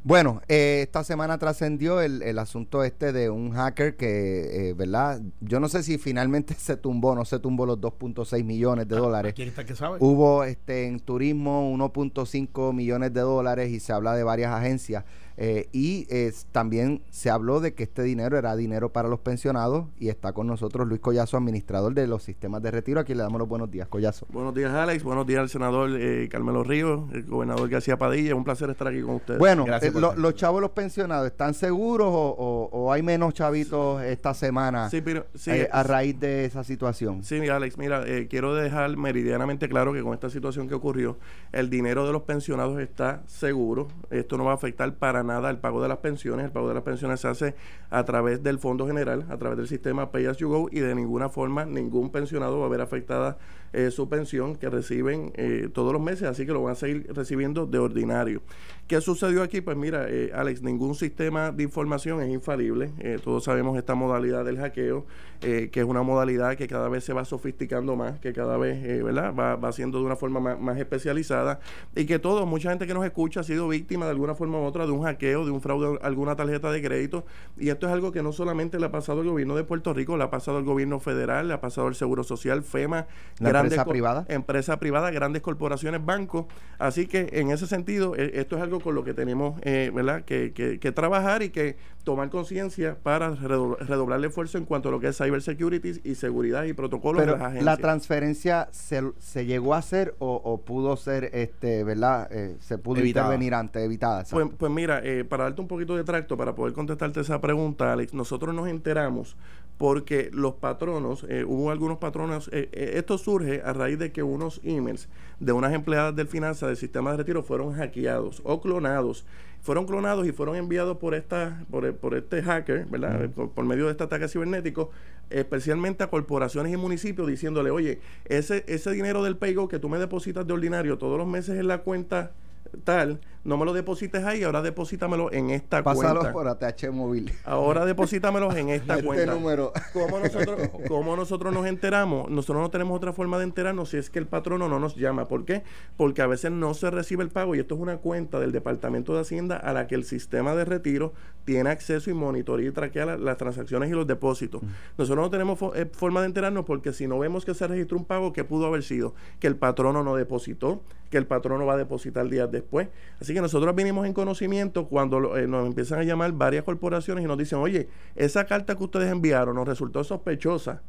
S5: Bueno, eh, esta semana trascendió el, el asunto este de un hacker que, eh, ¿verdad? Yo no sé si finalmente se tumbó, no se tumbó los 2.6 millones de dólares.
S4: ¿Quién está que sabe?
S5: Hubo este en turismo 1.5 millones de dólares y se habla de varias agencias. Eh, y es- también se habló de que este dinero era dinero para los pensionados y está con nosotros Luis Collazo, administrador de los sistemas de retiro. Aquí le damos los buenos días, Collazo.
S6: Buenos días, Alex. Buenos días al senador eh, Carmelo Ríos, el gobernador García Padilla. Un placer estar aquí con ustedes.
S5: Bueno,
S3: Gracias
S5: eh, lo- los chavos, los pensionados, ¿están seguros o, o- o hay menos chavitos esta semana
S6: sí, pero, sí,
S5: a raíz de esa situación?
S6: Sí, mira, Alex, mira, eh, quiero dejar meridianamente claro que con esta situación que ocurrió, el dinero de los pensionados está seguro. Esto no va a afectar para nada el pago de las pensiones. El pago de las pensiones se hace a través del Fondo General, a través del sistema Pay As You Go y de ninguna forma ningún pensionado va a ver afectada eh, su pensión que reciben eh, todos los meses, así que lo van a seguir recibiendo de ordinario. ¿Qué sucedió aquí? Pues mira, eh, Alex, ningún sistema de información es infalible. Eh, todos sabemos esta modalidad del hackeo, eh, que es una modalidad que cada vez se va sofisticando más, que cada vez eh, ¿verdad? Va, va siendo de una forma más, especializada y que todos, mucha gente que nos escucha ha sido víctima de alguna forma u otra de un hackeo, de un fraude alguna tarjeta de crédito. Y esto es algo que no solamente le ha pasado al gobierno de Puerto Rico, le ha pasado al gobierno federal, le ha pasado al Seguro Social, FEMA,
S5: ¿La
S6: grandes
S5: empresa privada?
S6: empresa privada, grandes corporaciones, bancos. Así que en ese sentido, eh, esto es algo con lo que tenemos eh, ¿verdad? Que, que- que trabajar y que tomar conciencia para redo- redoblar el esfuerzo en cuanto a lo que es cyber security y seguridad y protocolos
S5: Pero
S6: de las agencias.
S5: la transferencia se, se llegó a hacer o, o pudo ser, este, ¿verdad? Eh, se pudo
S3: Evitada.
S5: intervenir antes, evitada.
S6: Pues, pues mira, eh, para darte un poquito de tracto, para poder contestarte esa pregunta, Alex, nosotros nos enteramos porque los patronos, eh, hubo algunos patronos, eh, eh, esto surge a raíz de que unos emails de unas empleadas del finanza del sistema de retiro fueron hackeados o clonados. Fueron clonados y fueron enviados por esta, por, por este hacker, ¿verdad? Por, por medio de este ataque cibernético, especialmente a corporaciones y municipios, diciéndole, oye, ese, ese dinero del PayGo que tú me depositas de ordinario todos los meses en la cuenta tal, no me lo deposites ahí, ahora deposítamelo en esta
S5: Pásalo
S6: cuenta.
S5: por ATH móvil.
S6: Ahora deposítamelos en esta
S5: Este
S6: cuenta.
S5: número.
S6: ¿Cómo nosotros, ¿Cómo nosotros nos enteramos? Nosotros no tenemos otra forma de enterarnos si es que el patrono no nos llama. ¿Por qué? Porque a veces no se recibe el pago y esto es una cuenta del Departamento de Hacienda a la que el sistema de retiro tiene acceso y monitorea y traquea la- las transacciones y los depósitos. Nosotros no tenemos fo- eh, forma de enterarnos porque si no vemos que se registró un pago, ¿qué pudo haber sido? Que el patrono no depositó, que el patrono va a depositar días después. Así que nosotros vinimos en conocimiento cuando eh, nos empiezan a llamar varias corporaciones y nos dicen, oye, esa carta que ustedes enviaron nos resultó sospechosa.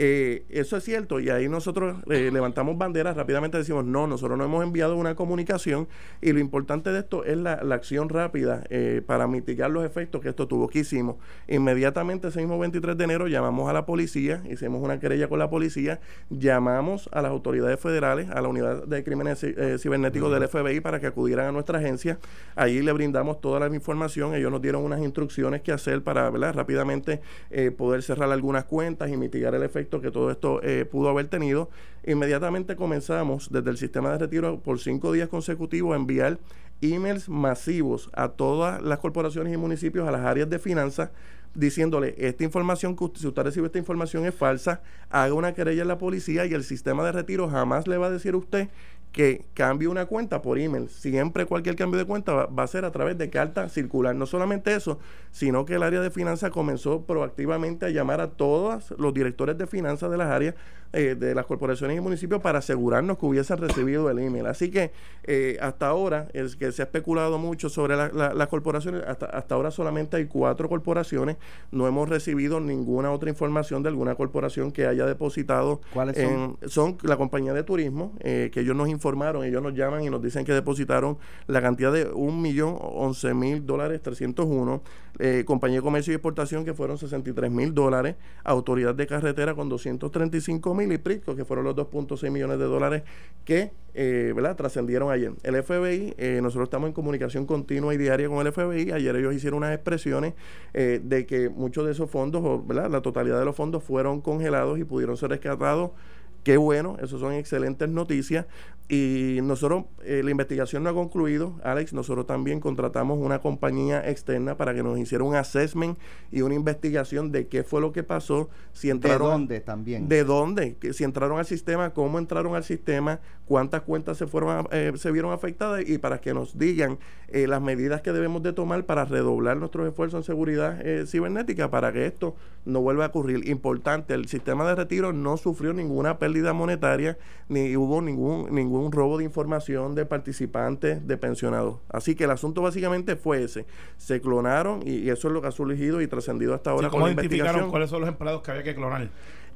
S6: Eh, eso es cierto y ahí nosotros eh, levantamos banderas, rápidamente decimos, no, nosotros no hemos enviado una comunicación y lo importante de esto es la, la acción rápida eh, para mitigar los efectos que esto tuvo. ¿Qué hicimos? Inmediatamente ese mismo 23 de enero llamamos a la policía, hicimos una querella con la policía, llamamos a las autoridades federales, a la unidad de crímenes eh, cibernéticos del FBI para que acudieran a nuestra agencia. Allí le brindamos toda la información, ellos nos dieron unas instrucciones que hacer para ¿verdad? rápidamente eh, poder cerrar algunas cuentas y mitigar el efecto que todo esto eh, pudo haber tenido. Inmediatamente comenzamos desde el sistema de retiro por cinco días consecutivos a enviar emails masivos a todas las corporaciones y municipios, a las áreas de finanzas, diciéndole, esta información, si usted recibe esta información es falsa, haga una querella en la policía y el sistema de retiro jamás le va a decir a usted que cambie una cuenta por email. Siempre cualquier cambio de cuenta va, va a ser a través de carta circular. No solamente eso, sino que el área de finanzas comenzó proactivamente a llamar a todos los directores de finanzas de las áreas eh, de las corporaciones y municipios para asegurarnos que hubiesen recibido el email. Así que eh, hasta ahora, es que se ha especulado mucho sobre la- la- las corporaciones, hasta, hasta ahora solamente hay cuatro corporaciones, no hemos recibido ninguna otra información de alguna corporación que haya depositado
S5: ¿Cuáles son?
S6: en- son la compañía de turismo, eh, que ellos nos informaron, ellos nos llaman y nos dicen que depositaron la cantidad de un millón once mil dólares 301, eh, compañía de comercio y exportación que fueron 63 mil dólares, autoridad de carretera con 235 mil y Prisco que fueron los 2.6 millones de dólares que eh, trascendieron ayer. El FBI, eh, nosotros estamos en comunicación continua y diaria con el FBI, ayer ellos hicieron unas expresiones eh, de que muchos de esos fondos, ¿verdad? la totalidad de los fondos fueron congelados y pudieron ser rescatados Qué bueno, eso son excelentes noticias. Y nosotros, eh, la investigación no ha concluido, Alex, nosotros también contratamos una compañía externa para que nos hiciera un assessment y una investigación de qué fue lo que pasó, si
S5: ¿De
S6: entraron...
S5: dónde también?
S6: ¿De dónde? Que si entraron al sistema, cómo entraron al sistema, cuántas cuentas se fueron a- eh, se vieron afectadas y para que nos digan eh, las medidas que debemos de tomar para redoblar nuestros esfuerzos en seguridad eh, cibernética para que esto no vuelva a ocurrir. Importante, el sistema de retiro no sufrió ninguna pérdida monetaria ni hubo ningún ningún robo de información de participantes, de pensionados. Así que el asunto básicamente fue ese. Se clonaron y, y eso es lo que ha surgido y trascendido hasta ahora
S4: Sí,
S6: con
S4: ¿Cómo
S6: la
S4: identificaron
S6: investigación.
S4: cuáles son los empleados que había que clonar?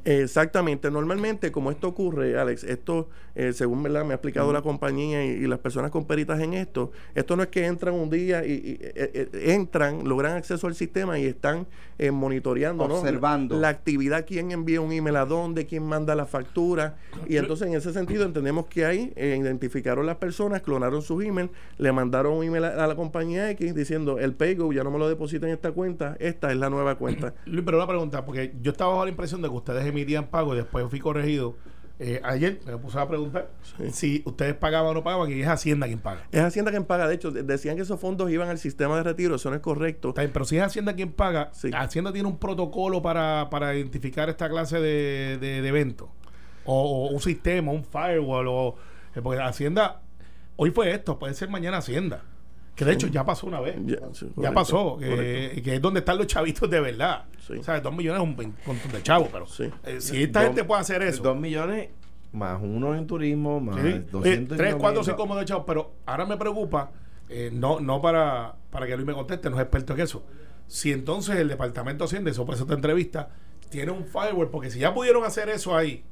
S6: Exactamente, normalmente como esto ocurre, Alex, esto eh, según ¿verdad? me ha explicado la compañía y, y las personas con peritas en esto, esto no es que entran un día y, y, eh, eh, entran, logran acceso al sistema y están eh, monitoreando, ¿no?
S5: Observando.
S6: la actividad, quién envía un email a dónde, quién manda la factura y entonces en ese sentido entendemos que ahí eh, identificaron las personas, clonaron sus emails, le mandaron un email a, a la compañía X diciendo el PayGo ya no me lo deposita en esta cuenta, esta es la nueva cuenta.
S4: Luis, pero una pregunta, porque yo estaba bajo la impresión de que ustedes emitían pago y después fui corregido. Eh, ayer me puse a preguntar si ustedes pagaban o no pagaban y es Hacienda quien paga.
S6: Es Hacienda quien paga. De hecho, de- decían que esos fondos iban al sistema de retiro. Eso no es correcto.
S4: Está bien, pero si es Hacienda quien paga,
S6: Sí.
S4: Hacienda tiene un protocolo para, para identificar esta clase de, de, de eventos. O, o un sistema, un firewall. O, eh, porque Hacienda, hoy fue esto, puede ser mañana Hacienda. Que de hecho ya pasó una vez.
S6: Ya,
S4: Ya,
S6: sí, correcto,
S4: pasó. que-
S6: correcto.
S4: que es donde están los chavitos de verdad.
S6: Sí.
S4: O sea, dos millones es un montón de chavos, pero
S6: Sí.
S4: eh, si esta
S3: Dos-
S4: gente puede hacer eso.
S3: Dos millones más uno en turismo, más
S4: Sí. Oye,
S3: 200
S4: tres, cuatro, cinco modelos de chavos, pero ahora me preocupa, eh, no, no para, para que Luis me conteste, no es experto en eso. Si entonces el departamento de Hacienda, eso por eso esta entrevista, tiene un firewall, porque si ya pudieron hacer eso ahí,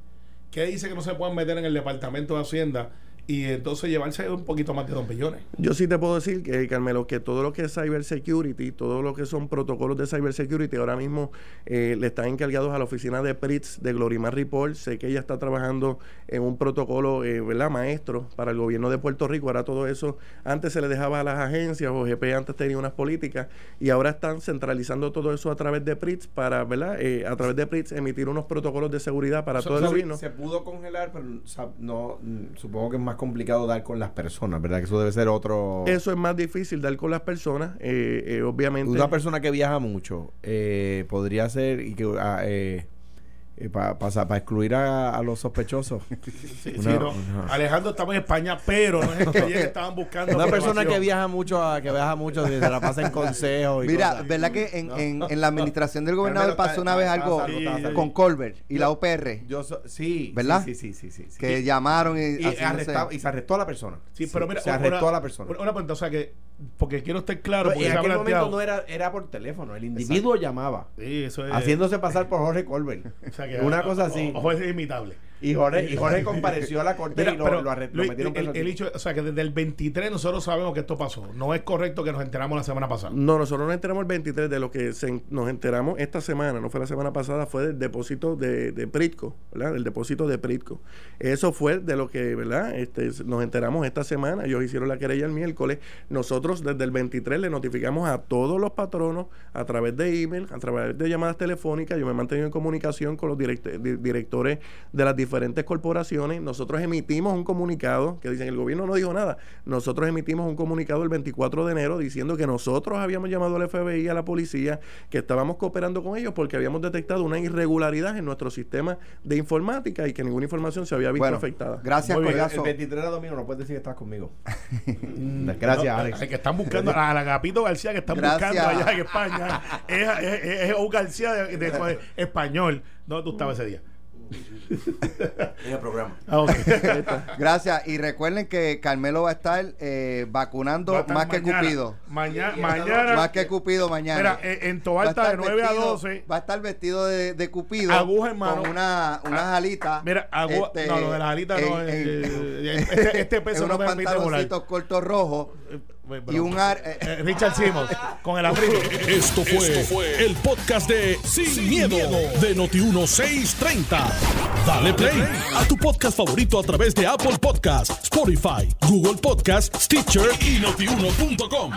S4: ¿qué dice que no se puedan meter en el departamento de Hacienda y entonces llevarse un poquito más de dos millones?
S6: Yo sí te puedo decir que, Carmelo, que todo lo que es cybersecurity, todo lo que son protocolos de cybersecurity, ahora mismo eh, le están encargados a la oficina de PRITS de Glorimar Report. Sé que ella está trabajando en un protocolo, eh, ¿verdad? Maestro para el gobierno de Puerto Rico. Ahora todo eso, antes se le dejaba a las agencias, o GP antes tenía unas políticas, y ahora están centralizando todo eso a través de PRITS para, ¿verdad? Eh, a través de PRITS emitir unos protocolos de seguridad para todo el gobierno.
S3: Se pudo congelar, pero o sea, no, mm, supongo que es más complicado dar con las personas, ¿verdad? Que eso debe ser otro...
S6: Eso es más difícil dar con las personas, eh, eh, obviamente.
S3: Una persona que viaja mucho eh, podría ser y que eh, para excluir a, a los sospechosos.
S4: Sí,
S3: Una-
S4: sí, no.
S3: una-
S4: Alejandro estaba en España, pero no es que ayer estaban buscando.
S3: Una persona que viaja mucho, a- que viaja mucho, se la pasa en consejos. y
S5: Mira,
S3: cosas.
S5: ¿verdad que en,
S3: No.
S5: en, en la administración del gobernador pasó
S3: está-
S5: una vez
S3: está-
S5: algo con Colbert y la OPR?
S3: Yo so- sí,
S5: ¿Verdad?
S3: Sí, sí, sí, sí, sí.
S5: Que llamaron y,
S3: y, arrestaba- y se arrestó a la persona.
S4: Sí, pero mira,
S3: se arrestó
S4: una-
S3: a la persona.
S4: Una pregunta, o sea que porque quiero estar claro, porque
S3: en aquel momento no era, era por teléfono, el individuo llamaba,
S4: Sí, eso es.
S3: haciéndose pasar por Jorge Colbert.
S4: o sea que-
S3: Una cosa así.
S4: Ojo, es imitable.
S3: Y Jorge, y Jorge compareció a la corte
S4: Mira,
S3: y lo,
S4: pero,
S3: lo arre- lo
S4: Luis,
S3: metieron
S4: el,
S3: preso.
S4: el hecho, o sea, que desde el 23 nosotros sabemos que esto pasó. No es correcto que nos enteramos la semana pasada.
S6: No, nosotros nos enteramos el 23 de lo que se- nos enteramos esta semana, no fue la semana pasada, fue del depósito de, de Pritco, ¿verdad? Del depósito de Pritco. Eso fue de lo que, ¿verdad? Este, nos enteramos esta semana, ellos hicieron la querella el miércoles. Nosotros desde el 23 le notificamos a todos los patronos a través de email, a través de llamadas telefónicas. Yo me he mantenido en comunicación con los direct- di- directores de las diferentes corporaciones. Nosotros emitimos un comunicado que dicen el gobierno no dijo nada. Nosotros emitimos un comunicado el 24 de enero diciendo que nosotros habíamos llamado al FBI, a la policía, que estábamos cooperando con ellos porque habíamos detectado una irregularidad en nuestro sistema de informática y que ninguna información se había visto
S5: Bueno,
S6: afectada.
S5: gracias,
S4: Muy bien,
S3: El
S5: Collazo.
S3: 23 de domingo no puedes decir que estás conmigo. Gracias,
S4: No,
S3: Alex.
S4: el que están buscando, a la Agapito García que están
S5: Gracias.
S4: buscando allá en España, es, es, es, es un García de, de- de- español. ¿Dónde tú estabas ese día?
S3: En el programa.
S4: Ah, ok.
S5: Gracias. Y recuerden que Carmelo va a estar eh, vacunando
S4: Va a estar
S5: más que
S4: mañana.
S5: Cupido.
S4: Mañana, mañana
S5: Más que Cupido mañana.
S4: Mira, eh, en
S5: Va a
S4: Tobalta de
S5: estar
S4: 9 a
S5: vestido-
S4: 12.
S5: Va a estar vestido de, de Cupido.
S4: Aguja en mano.
S5: Con una, unas
S4: Ah,
S5: alitas.
S4: Mira, agu-
S5: este,
S4: no, lo de las alitas no.
S5: en-
S4: eh,
S5: en-
S4: eh, este, este peso
S5: en
S4: no
S5: unos
S4: me permite volar.
S5: pantaloncitos cortos rojos. Y un ar. eh,
S4: eh, Richard Simons con el abrigo.
S1: Esto fue, el podcast de Sin, miedo, de Noti1630. Dale play a tu podcast favorito a través de Apple Podcasts, Spotify, Google Podcasts, Stitcher y notiuno.com.